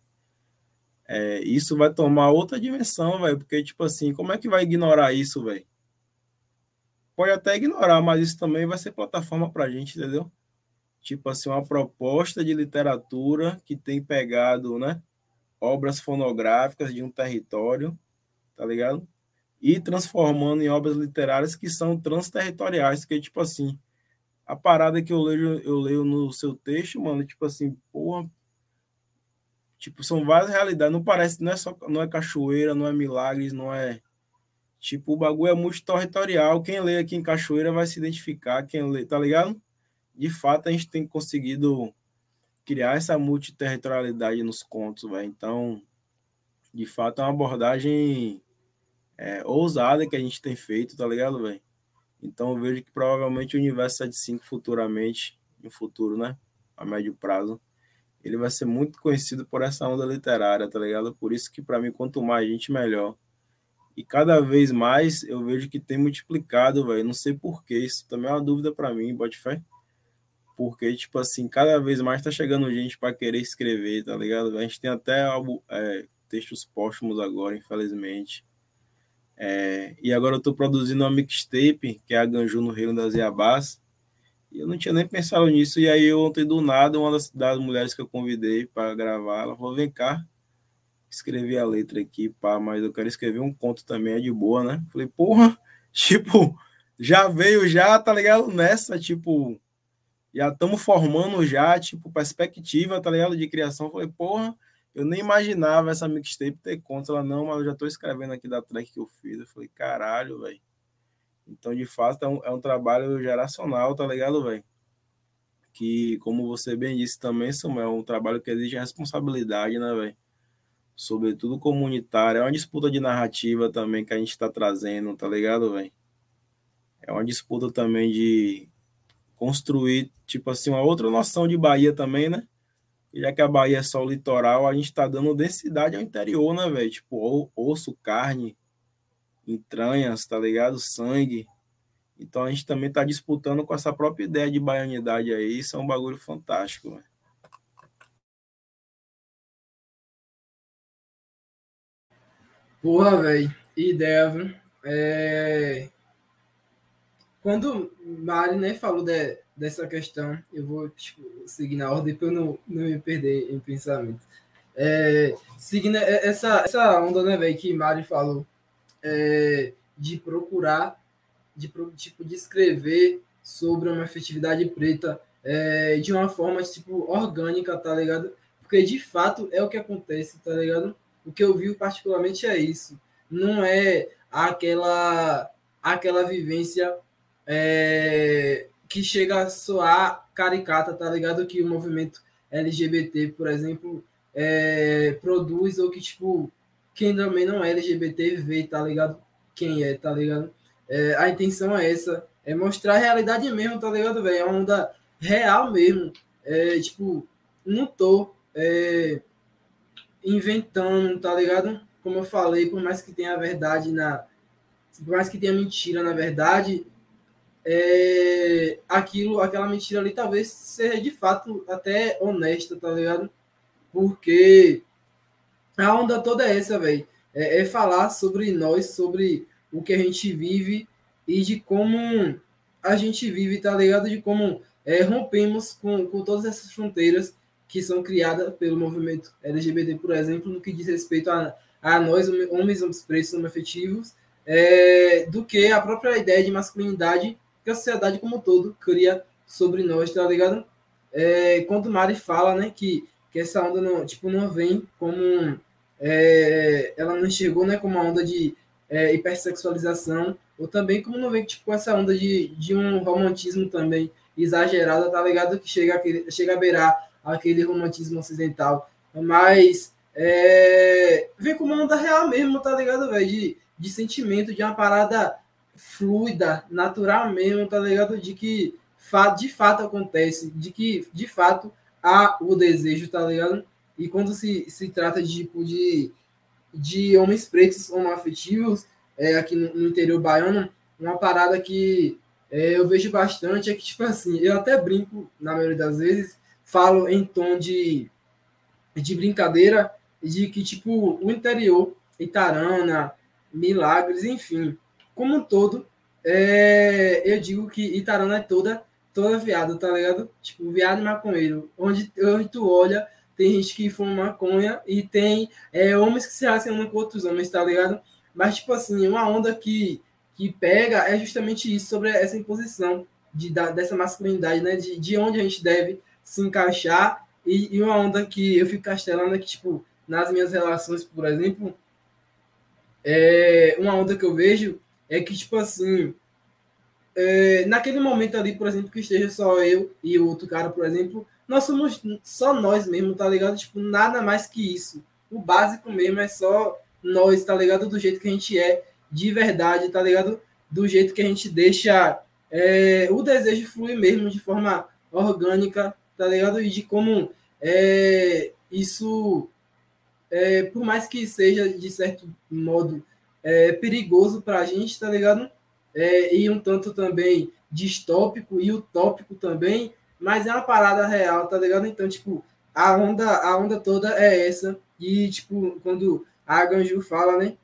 S3: É, isso vai tomar outra dimensão, velho, porque, tipo assim, como é que vai ignorar isso, velho? Pode até ignorar, mas isso também vai ser plataforma pra gente, entendeu? Tipo assim, uma proposta de literatura que tem pegado, né, obras fonográficas de um território, tá ligado? e transformando em obras literárias que são transterritoriais, que é tipo assim, a parada que eu leio, eu leio no seu texto, mano, tipo assim, porra, tipo, são várias realidades, não parece, não é só, não é cachoeira, não é milagres, não é, tipo, o bagulho é multiterritorial, quem lê aqui em Cachoeira vai se identificar, quem lê, tá ligado? De fato, a gente tem conseguido criar essa multiterritorialidade nos contos, velho, então, de fato, é uma abordagem é, ousada que a gente tem feito, tá ligado, velho? Então eu vejo que provavelmente o universo 75 futuramente, no futuro, né? A médio prazo, ele vai ser muito conhecido por essa onda literária, tá ligado? Por isso que para mim quanto mais gente melhor. E cada vez mais eu vejo que tem multiplicado, velho. Não sei porquê, isso também é uma dúvida para mim, bote fé. Porque, tipo assim, cada vez mais tá chegando gente para querer escrever, tá ligado? A gente tem até é, textos póstumos agora, infelizmente. É, e agora eu estou produzindo uma mixtape, que é a Ganju no Reino das Iabás. E eu não tinha nem pensado nisso. E aí, ontem, do nada, uma das, das mulheres que eu convidei para gravar, ela falou: vem cá, escrevi a letra aqui, pá, mas eu quero escrever um conto também, é de boa, né? Falei, porra, tipo, já veio já, tá ligado? Nessa, tipo, já estamos formando já, tipo, perspectiva, tá ligado? De criação. Falei, porra eu nem imaginava essa mixtape ter conta. Ela, não, mas eu já tô escrevendo aqui da track que eu fiz. Eu falei, caralho, velho. Então, de fato, é um, é um trabalho geracional, tá ligado, velho? Que, como você bem disse também, Samuel, é um trabalho que exige responsabilidade, né, velho? sobretudo comunitária. É uma disputa de narrativa também que a gente está trazendo, tá ligado, velho? É uma disputa também de construir, tipo assim, uma outra noção de Bahia também, né? E já que a Bahia é só o litoral, a gente tá dando densidade ao interior, né, velho? Tipo, osso, carne, entranhas, tá ligado? Sangue. Então a gente também tá disputando com essa própria ideia de baianidade aí. Isso é um bagulho fantástico, velho.
S2: Porra, velho, ideia, viu? É... Quando Mari né, falou de, dessa questão, eu vou tipo, seguir na ordem para eu não, não me perder em pensamento. É, seguindo essa, essa onda, né, velho, que Mari falou, é, de procurar, de tipo, de escrever sobre uma festividade preta é, de uma forma, tipo, orgânica, tá ligado? Porque, de fato, é o que acontece, tá ligado? O que eu vi particularmente é isso. Não é aquela aquela vivência é, que chega a soar caricata, tá ligado? Que o movimento LGBT, por exemplo, é, produz, ou que, tipo, quem também não é LGBT vê, tá ligado? Quem é, tá ligado? É, a intenção é essa, é mostrar a realidade mesmo, tá ligado, velho? É uma onda real mesmo. É, tipo, não tô é, inventando, tá ligado? Como eu falei, por mais que tenha verdade na. Por mais que tenha mentira na verdade, é, aquilo, aquela mentira ali talvez seja de fato até honesta, tá ligado? Porque a onda toda é essa, velho. É, é, falar sobre nós, sobre o que a gente vive e de como a gente vive, tá ligado? De como é, rompemos com, com todas essas fronteiras que são criadas pelo movimento LGBT, por exemplo, no que diz respeito a, a nós, homens, homens pretos, homoafetivos, é, do que a própria ideia de masculinidade que a sociedade como um todo cria sobre nós, tá ligado? É, quando Mari fala, né, que, que essa onda não, tipo, não vem como é, ela não enxergou, né, como uma onda de é, hipersexualização, ou também como não vem tipo, essa onda de, de um romantismo também exagerado, tá ligado? Que chega, aquele, chega a beirar aquele romantismo ocidental. Mas é, vem com uma onda real mesmo, tá ligado, velho? De, de sentimento, de uma parada fluida, natural mesmo, tá ligado? De que de fato acontece, de que de fato há o desejo, tá ligado? E quando se, se trata de tipo de, de homens pretos homoafetivos, é, aqui no, no interior baiano, uma parada que é, eu vejo bastante é que, tipo assim, eu até brinco, na maioria das vezes, falo em tom de, de brincadeira, de que, tipo, o interior, Itarana, Milagres, enfim, como um todo, é, eu digo que Itarana é toda, toda viado, tá ligado? Tipo, viado e maconheiro. Onde, onde tu olha, tem gente que fuma maconha e tem é, homens que se relacionam com outros homens, tá ligado? Mas, tipo assim, uma onda que, que pega é justamente isso, sobre essa imposição de, da, dessa masculinidade, né? De, de onde a gente deve se encaixar. E, e uma onda que eu fico castelando é que, tipo, nas minhas relações, por exemplo, é, uma onda que eu vejo é que, tipo assim, é, naquele momento ali, por exemplo, que esteja só eu e o outro cara, por exemplo, nós somos só nós mesmo, tá ligado? Tipo, nada mais que isso. O básico mesmo é só nós, tá ligado? Do jeito que a gente é, de verdade, tá ligado? Do jeito que a gente deixa é, o desejo fluir mesmo de forma orgânica, tá ligado? E de como é, isso, é, por mais que seja de certo modo é, perigoso para a gente, tá ligado? É, e um tanto também distópico e utópico também, mas é uma parada real, tá ligado? Então, tipo, a onda, a onda toda é essa. E, tipo, quando a Ganju fala, né,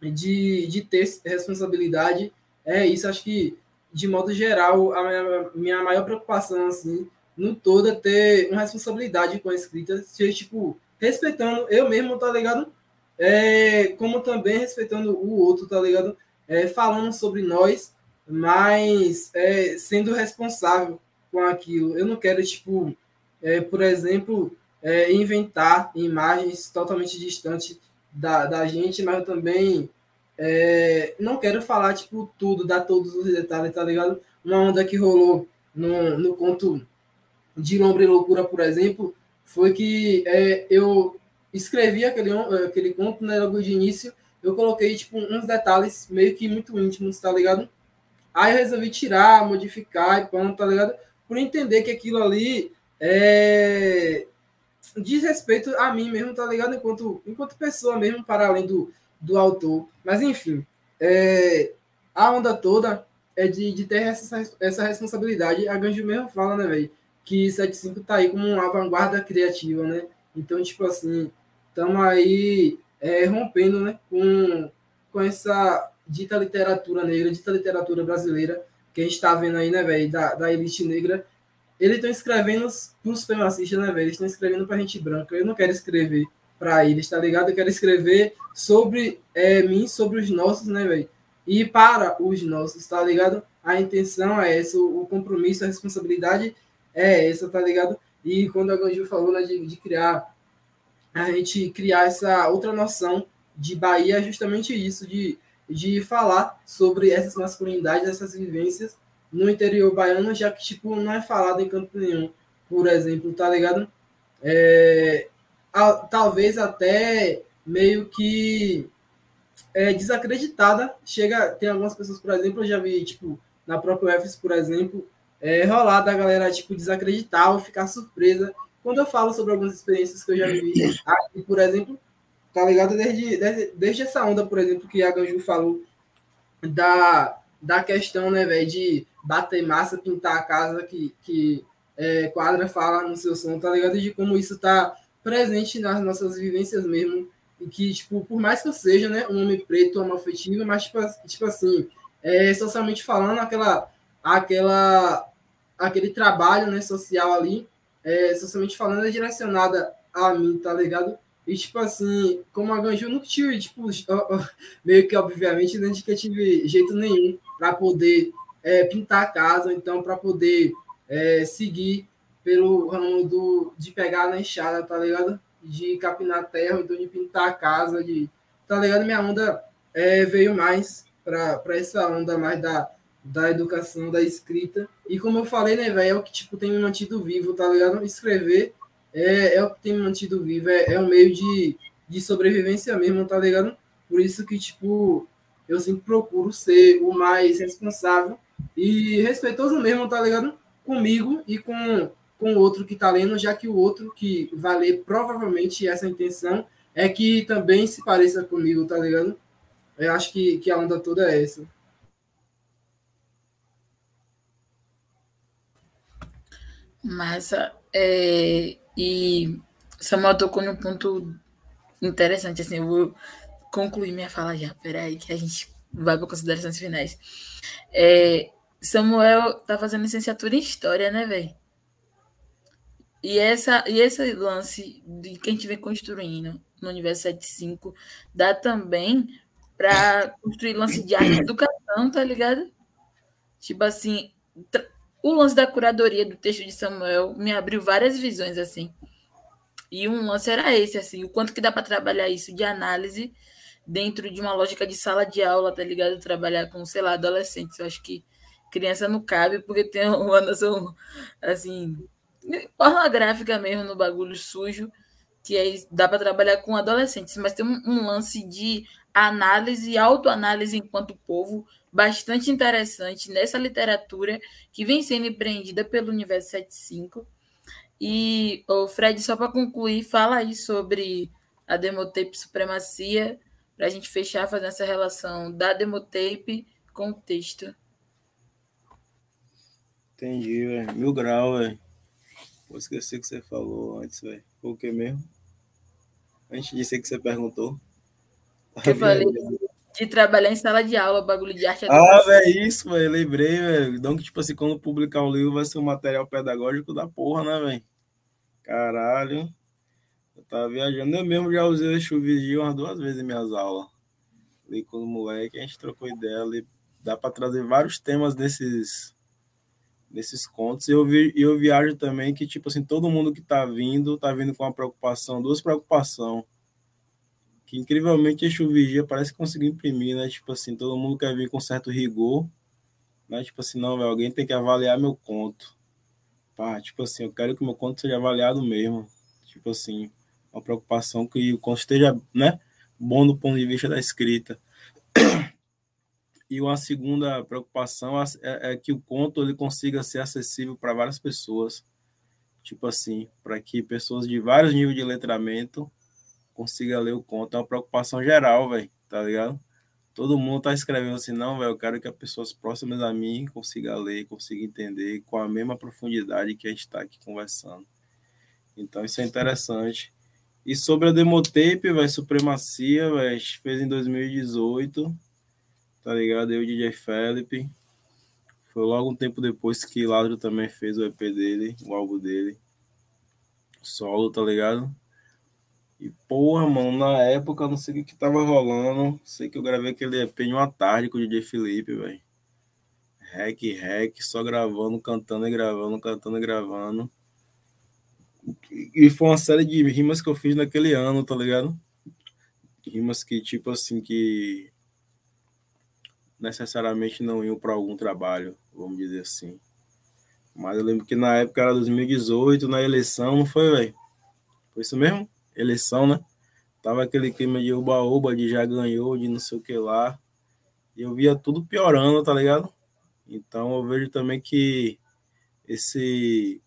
S2: de, de ter responsabilidade, é isso. Acho que, de modo geral, a minha, minha maior preocupação, assim, no todo é ter uma responsabilidade com a escrita, ser, tipo, respeitando eu mesmo, tá ligado? É, como também respeitando o outro, tá ligado? É, falando sobre nós, mas é, sendo responsável com aquilo. Eu não quero, tipo, é, por exemplo, é, inventar imagens totalmente distantes da, da gente, mas eu também é, não quero falar, tipo, tudo, dar todos os detalhes, tá ligado? Uma onda que rolou no, no conto de Lombre Loucura, por exemplo, foi que eu escrevi aquele, aquele conto, né, logo de início, eu coloquei, tipo, uns detalhes meio que muito íntimos, tá ligado? Aí eu resolvi tirar, modificar e pronto, tá ligado? Por entender que aquilo ali é... diz respeito a mim mesmo, tá ligado? Enquanto, enquanto pessoa mesmo, para além do, do autor. Mas, enfim, é... a onda toda é de, de ter essa, essa responsabilidade. A Ganju mesmo fala, né, velho? Que 75 tá aí como uma vanguarda criativa, né? Então, tipo assim, estamos aí é, rompendo né, com, com essa dita literatura negra, dita literatura brasileira, que a gente está vendo aí, né, velho, da, da elite negra. Eles estão escrevendo para os supremacistas, né, velho? Eles estão escrevendo para gente branca. Eu não quero escrever para eles, tá ligado? Eu quero escrever sobre é, mim, sobre os nossos, né, velho? E para os nossos, tá ligado? A intenção é essa, o compromisso, a responsabilidade é essa, tá ligado? E quando a Ganju falou né, de, de criar a gente criar essa outra noção de Bahia é justamente isso, de, de falar sobre essas masculinidades, essas vivências no interior baiano, já que, tipo, não é falado em canto nenhum, por exemplo, tá ligado? É, a, talvez até meio que é, desacreditada, chega, tem algumas pessoas, por exemplo, eu já vi, tipo, na própria UFS, por exemplo, é, rolar da galera, tipo, desacreditar ou ficar surpresa quando eu falo sobre algumas experiências que eu já vi, aqui, por exemplo, tá ligado? Desde, desde, desde essa onda, por exemplo, que a Ganju falou da, da questão, né, velho, de bater massa, pintar a casa, que, que é, Quadra fala no seu som, tá ligado? De como isso tá presente nas nossas vivências mesmo. E que, tipo, por mais que eu seja, né, um homem preto, homoafetivo, mas, tipo, tipo assim, é, socialmente falando, aquela, aquela, aquele trabalho, né, social ali, é, socialmente falando, é direcionada a mim, tá ligado? E, tipo assim, como a Ganju, nunca tive, tipo, meio que, obviamente, não nunca tive jeito nenhum para poder é, pintar a casa, então, para poder é, seguir pelo ramo do, de pegar na enxada, tá ligado? De capinar terra, então de pintar a casa, de, tá ligado? Minha onda é, veio mais para essa onda mais da da educação, da escrita. E como eu falei, né, velho, é o que tipo, tem me mantido vivo, tá ligado? Escrever é, é o que tem me mantido vivo, é, é um meio de, de sobrevivência mesmo, tá ligado? Por isso que, tipo, eu sempre procuro ser o mais responsável e respeitoso mesmo, tá ligado? Comigo e com, com o outro que tá lendo, já que o outro que vai ler, provavelmente essa intenção é que também se pareça comigo, tá ligado? Eu acho que, que a onda toda é essa.
S1: Massa. É, e Samuel tocou num ponto interessante, assim, eu vou concluir minha fala já, peraí, que a gente vai para considerações finais. É, Samuel tá fazendo licenciatura em História, né, velho? E, essa, e esse lance de que a gente vem construindo no Universo 75 dá também para construir lance de arte e educação, tá ligado? Tipo assim, o lance da curadoria do texto de Samuel me abriu várias visões, assim. E um lance era esse, assim, o quanto que dá para trabalhar isso de análise dentro de uma lógica de sala de aula, tá ligado? Trabalhar com, sei lá, adolescentes. Eu acho que criança não cabe, porque tem uma noção, assim, pornográfica mesmo no bagulho sujo, que aí dá para trabalhar com adolescentes, mas tem um, um lance de análise autoanálise enquanto povo bastante interessante nessa literatura que vem sendo empreendida pelo Universo 75. E, o Fred, só para concluir, fala aí sobre a Demotape Supremacia, para a gente fechar, fazendo essa relação da Demotape com o texto.
S3: Entendi. Mil grau, velho. Vou esquecer o que você falou antes, velho. O que mesmo? Antes ser que você perguntou.
S1: Eu falei de trabalhar em sala de aula, bagulho de arte.
S3: Ah, velho, isso, velho. Lembrei, velho. Então, que, tipo assim, quando publicar o livro, vai ser um material pedagógico da porra, né, velho? Caralho. Eu tava viajando. Eu mesmo já usei o chuvisio umas duas vezes em minhas aulas. Ali com o moleque, a gente trocou ideia ali. Dá para trazer vários temas desses, desses contos. E eu, vi, eu viajo também que, tipo assim, todo mundo que tá vindo, tá vindo com uma preocupação, duas preocupações que incrivelmente Exu Vigia parece conseguir imprimir, né? Tipo assim, todo mundo quer vir com certo rigor, né? Tipo assim, não, véio, alguém tem que avaliar meu conto. Pá, tipo assim, eu quero que meu conto seja avaliado mesmo. Tipo assim, uma preocupação que o conto esteja, né, bom do ponto de vista da escrita. E uma segunda preocupação é, é que o conto ele consiga ser acessível para várias pessoas. Tipo assim, para que pessoas de vários níveis de letramento consigam ler o conto. É uma preocupação geral, velho, tá ligado? Todo mundo tá escrevendo assim, não, velho, eu quero que as pessoas próximas a mim consigam ler, consigam entender com a mesma profundidade que a gente está aqui conversando. Então isso é interessante. E sobre a Demotape, vai Supremacia, a gente fez em 2018 tá ligado? Eu e o DJ Felipe. Foi logo um tempo depois que Lázaro também fez o EP dele, o álbum dele. Solo, tá ligado? E porra, mano, na época não sei o que, que tava rolando. Sei que eu gravei aquele EP em uma tarde com o DJ Felipe, velho. Hack, hack, só gravando, cantando e gravando, cantando e gravando. E foi uma série de rimas que eu fiz naquele ano, tá ligado? Rimas que, tipo assim, que necessariamente não iam para algum trabalho, vamos dizer assim. Mas eu lembro que na época era 2018, na eleição, não foi, velho? Foi isso mesmo? Eleição, né? Tava aquele clima de uba-uba, de já ganhou, de não sei o que lá. E eu via tudo piorando, tá ligado? Então eu vejo também que esse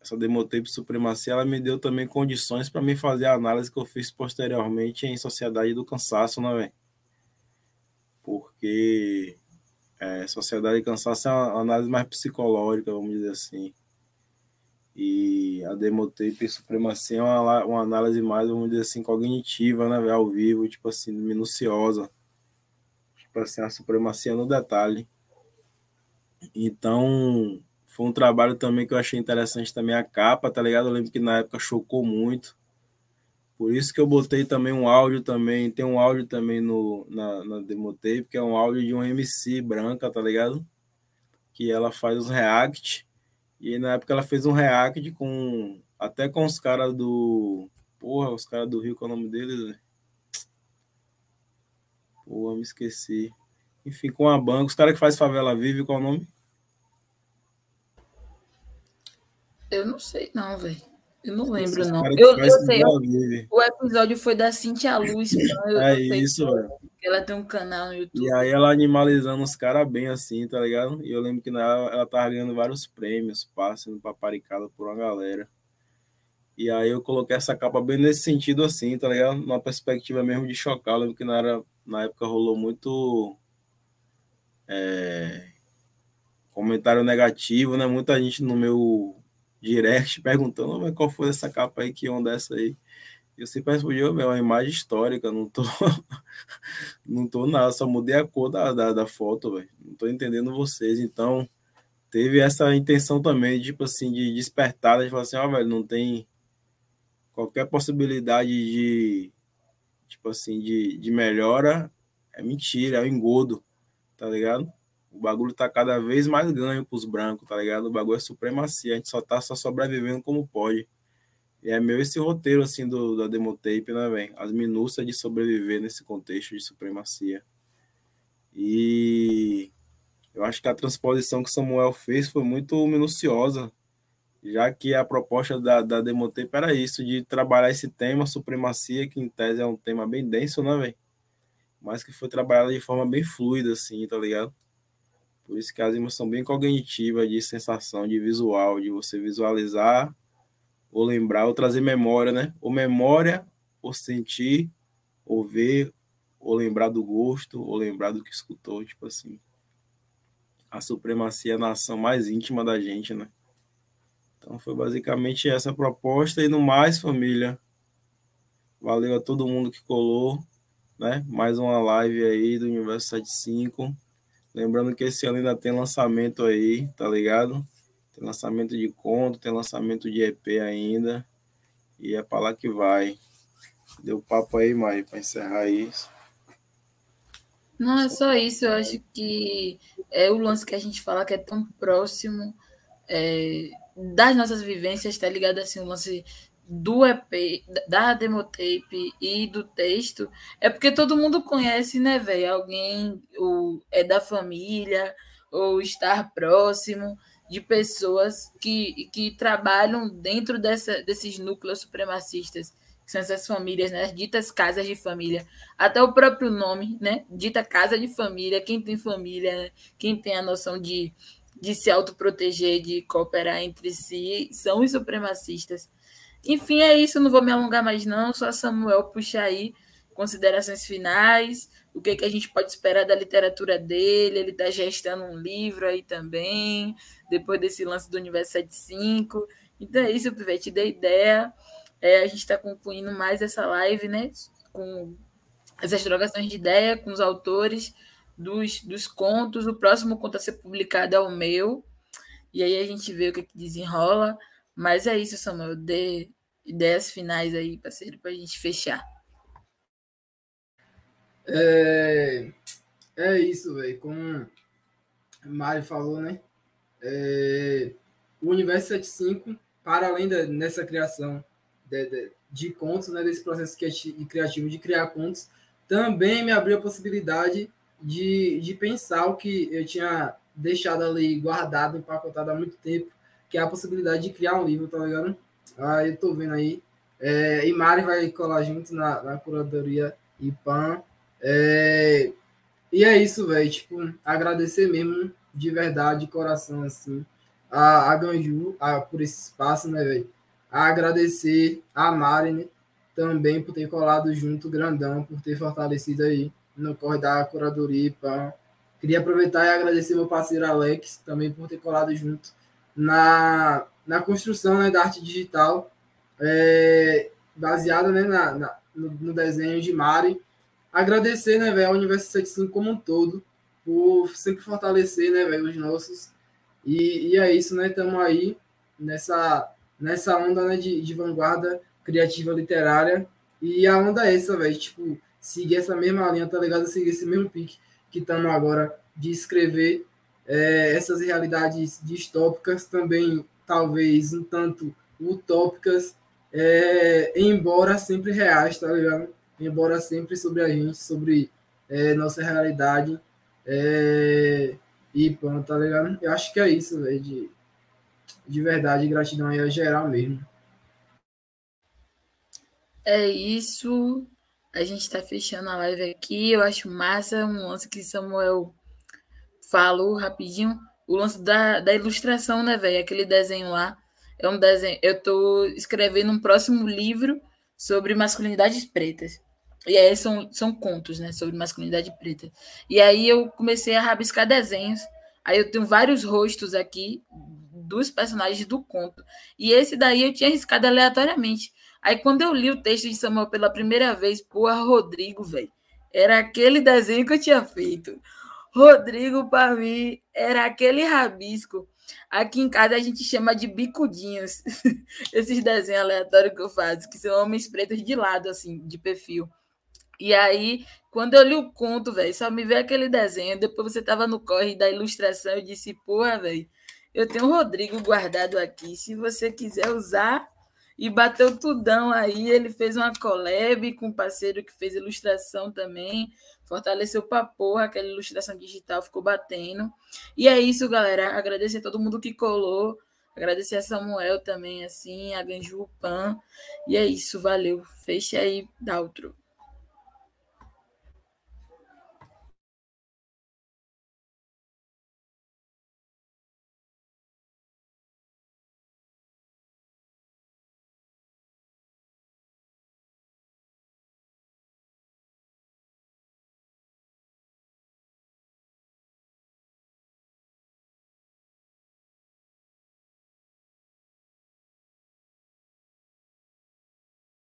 S3: essa demotape supremacia, ela me deu também condições para me fazer a análise que eu fiz posteriormente em Sociedade do Cansaço, né, velho? Porque é, Sociedade e Cansaço é uma análise mais psicológica, vamos dizer assim. E a Demotape Supremacia é uma, uma análise mais, vamos dizer assim, cognitiva, né, ao vivo, tipo assim, minuciosa. Tipo assim, a supremacia no detalhe. Então, foi um trabalho também que eu achei interessante também a capa, tá ligado? Eu lembro que na época chocou muito por isso que eu botei também um áudio também, tem um áudio também no, na, na Demotape, que é um áudio de uma MC branca, tá ligado? Que ela faz os react. E na época ela fez um react com até com os caras do. Porra, os caras do Rio, qual é o nome deles? Porra, me esqueci. Enfim, com a banca, os caras que faz Favela Vive, qual é o nome?
S1: Eu não sei, não, velho. Eu não lembro, não. Eu, eu sei. o episódio foi da Cintia Luz.
S3: é isso, velho.
S1: Ela tem um canal no YouTube.
S3: E aí ela animalizando os caras bem assim, tá ligado? E eu lembro que ela, ela tava ganhando vários prêmios, passando paparicada por uma galera. E aí eu coloquei essa capa bem nesse sentido assim, tá ligado? Numa perspectiva mesmo de chocar. Eu lembro que na, era, na época rolou muito é, comentário negativo, né? Muita gente no meu direct perguntando mas qual foi essa capa aí, que onda é essa aí? Eu sempre respondi, é uma imagem histórica, não tô, não tô nada, só mudei a cor da, da, da foto, velho. Não tô entendendo vocês. Então, teve essa intenção também, tipo assim, de despertar, de falar assim, ó, oh, velho, não tem qualquer possibilidade de, tipo assim, de, de melhora, é mentira, é um engodo, tá ligado? O bagulho tá cada vez mais ganho pros brancos, tá ligado? O bagulho é supremacia, a gente só tá só sobrevivendo como pode. E é meu esse roteiro, assim, do, da Demotape, né, velho? As minúcias de sobreviver nesse contexto de supremacia. E eu acho que a transposição que Samuel fez foi muito minuciosa, já que a proposta da, da Demotape era isso, de trabalhar esse tema, supremacia, que em tese é um tema bem denso, né, velho? Mas que foi trabalhado de forma bem fluida, assim, tá ligado? Por isso que as rimas são bem cognitivas, de sensação, de visual, de você visualizar, ou lembrar, ou trazer memória, né? Ou memória, ou sentir, ou ver, ou lembrar do gosto, ou lembrar do que escutou, tipo assim. A supremacia é a nação mais íntima da gente, né? Então foi basicamente essa a proposta. E no mais, família, valeu a todo mundo que colou, né? Mais uma live aí do Universo 75. Lembrando que esse ano ainda tem lançamento aí, tá ligado? Tem lançamento de conto, tem lançamento de EP ainda. E é para lá que vai. Deu papo aí, Mai, para encerrar isso.
S1: Não, é só isso. Eu acho que é o lance que a gente fala que é tão próximo é, das nossas vivências, tá ligado? Assim, o lance do EP, da demotape e do texto, é porque todo mundo conhece, né, velho? Alguém ou é da família ou estar próximo de pessoas que, que trabalham dentro dessa, desses núcleos supremacistas que são essas famílias, né? As ditas casas de família. Até o próprio nome, né? Dita casa de família, quem tem família, né? quem tem a noção de, de se autoproteger, de cooperar entre si, são os supremacistas. Enfim, é isso, não vou me alongar mais não, só Samuel puxar aí considerações finais, o que, que a gente pode esperar da literatura dele, ele está gestando um livro aí também, depois desse lance do Universo 75. Então é isso, Pivete, dei ideia. É, a gente está concluindo mais essa live, né? Com essas trocações de ideia com os autores dos, dos contos. O próximo conto a ser publicado é o meu. E aí a gente vê o que, que desenrola. Mas é isso, Samuel. Dê ideias finais aí, parceiro, para a gente fechar.
S2: É, é isso, velho. Como a Mari falou, né? É, o Universo 75, para além da, nessa criação de, de, de, contos, né, desse processo criativo de criar contos, também me abriu a possibilidade de, de pensar o que eu tinha deixado ali guardado, empacotado há muito tempo, que é a possibilidade de criar um livro, tá ligado? Ah, eu tô vendo aí. É, e Mari vai colar junto na, na curadoria IPAM. É, e é isso, velho. Tipo, agradecer mesmo, de verdade, de coração, assim, a, a Ganju a, por esse espaço, né, velho? Agradecer a Mari, né, também por ter colado junto, grandão, por ter fortalecido aí no corre da curadoria. Pá. Queria aproveitar e agradecer meu parceiro Alex, também por ter colado junto na, na construção né, da arte digital, é, baseada né, na, na no, desenho de Mari agradecer, né, velho, a Universidade 75 como um todo, por sempre fortalecer, né, velho, os nossos. E, e é isso, né, estamos aí nessa, nessa onda, né, de, de vanguarda criativa literária. E a onda é essa, velho, tipo, seguir essa mesma linha, tá ligado? Seguir esse mesmo pique que estamos agora de escrever é, essas realidades distópicas, também talvez um tanto utópicas, é, embora sempre reais, tá ligado? embora sempre sobre a gente, sobre é, nossa realidade. É, e pronto, tá ligado? Eu acho que é isso, velho, de, de verdade, gratidão aí a geral mesmo.
S1: É isso. A gente está fechando a live aqui. Eu acho massa um lance que Samuel falou rapidinho. O lance da, da ilustração, né, velho? Aquele desenho lá. É um desenho. Eu tô escrevendo um próximo livro sobre masculinidades pretas. E aí são, são contos, né, sobre masculinidade preta. E aí eu comecei a rabiscar desenhos. Aí eu tenho vários rostos aqui dos personagens do conto. E esse daí eu tinha arriscado aleatoriamente. Aí quando eu li o texto de Samuel pela primeira vez, porra, Rodrigo, velho, era aquele desenho que eu tinha feito. Rodrigo, para mim, era aquele rabisco. Aqui em casa a gente chama de bicudinhos. Esses desenhos aleatórios que eu faço, que são homens pretos de lado, assim, de perfil. E aí, quando eu li o conto, velho, só me veio aquele desenho. Depois você tava no corre da ilustração, eu disse, porra, velho, eu tenho o Rodrigo guardado aqui. Se você quiser usar, e bateu tudão aí. Ele fez uma collab com um parceiro que fez ilustração também. Fortaleceu pra porra, aquela ilustração digital ficou batendo. E é isso, galera. Agradecer a todo mundo que colou. Agradecer a Samuel também, assim, a Ganju Pan. E é isso, valeu. Fecha aí, dá outro.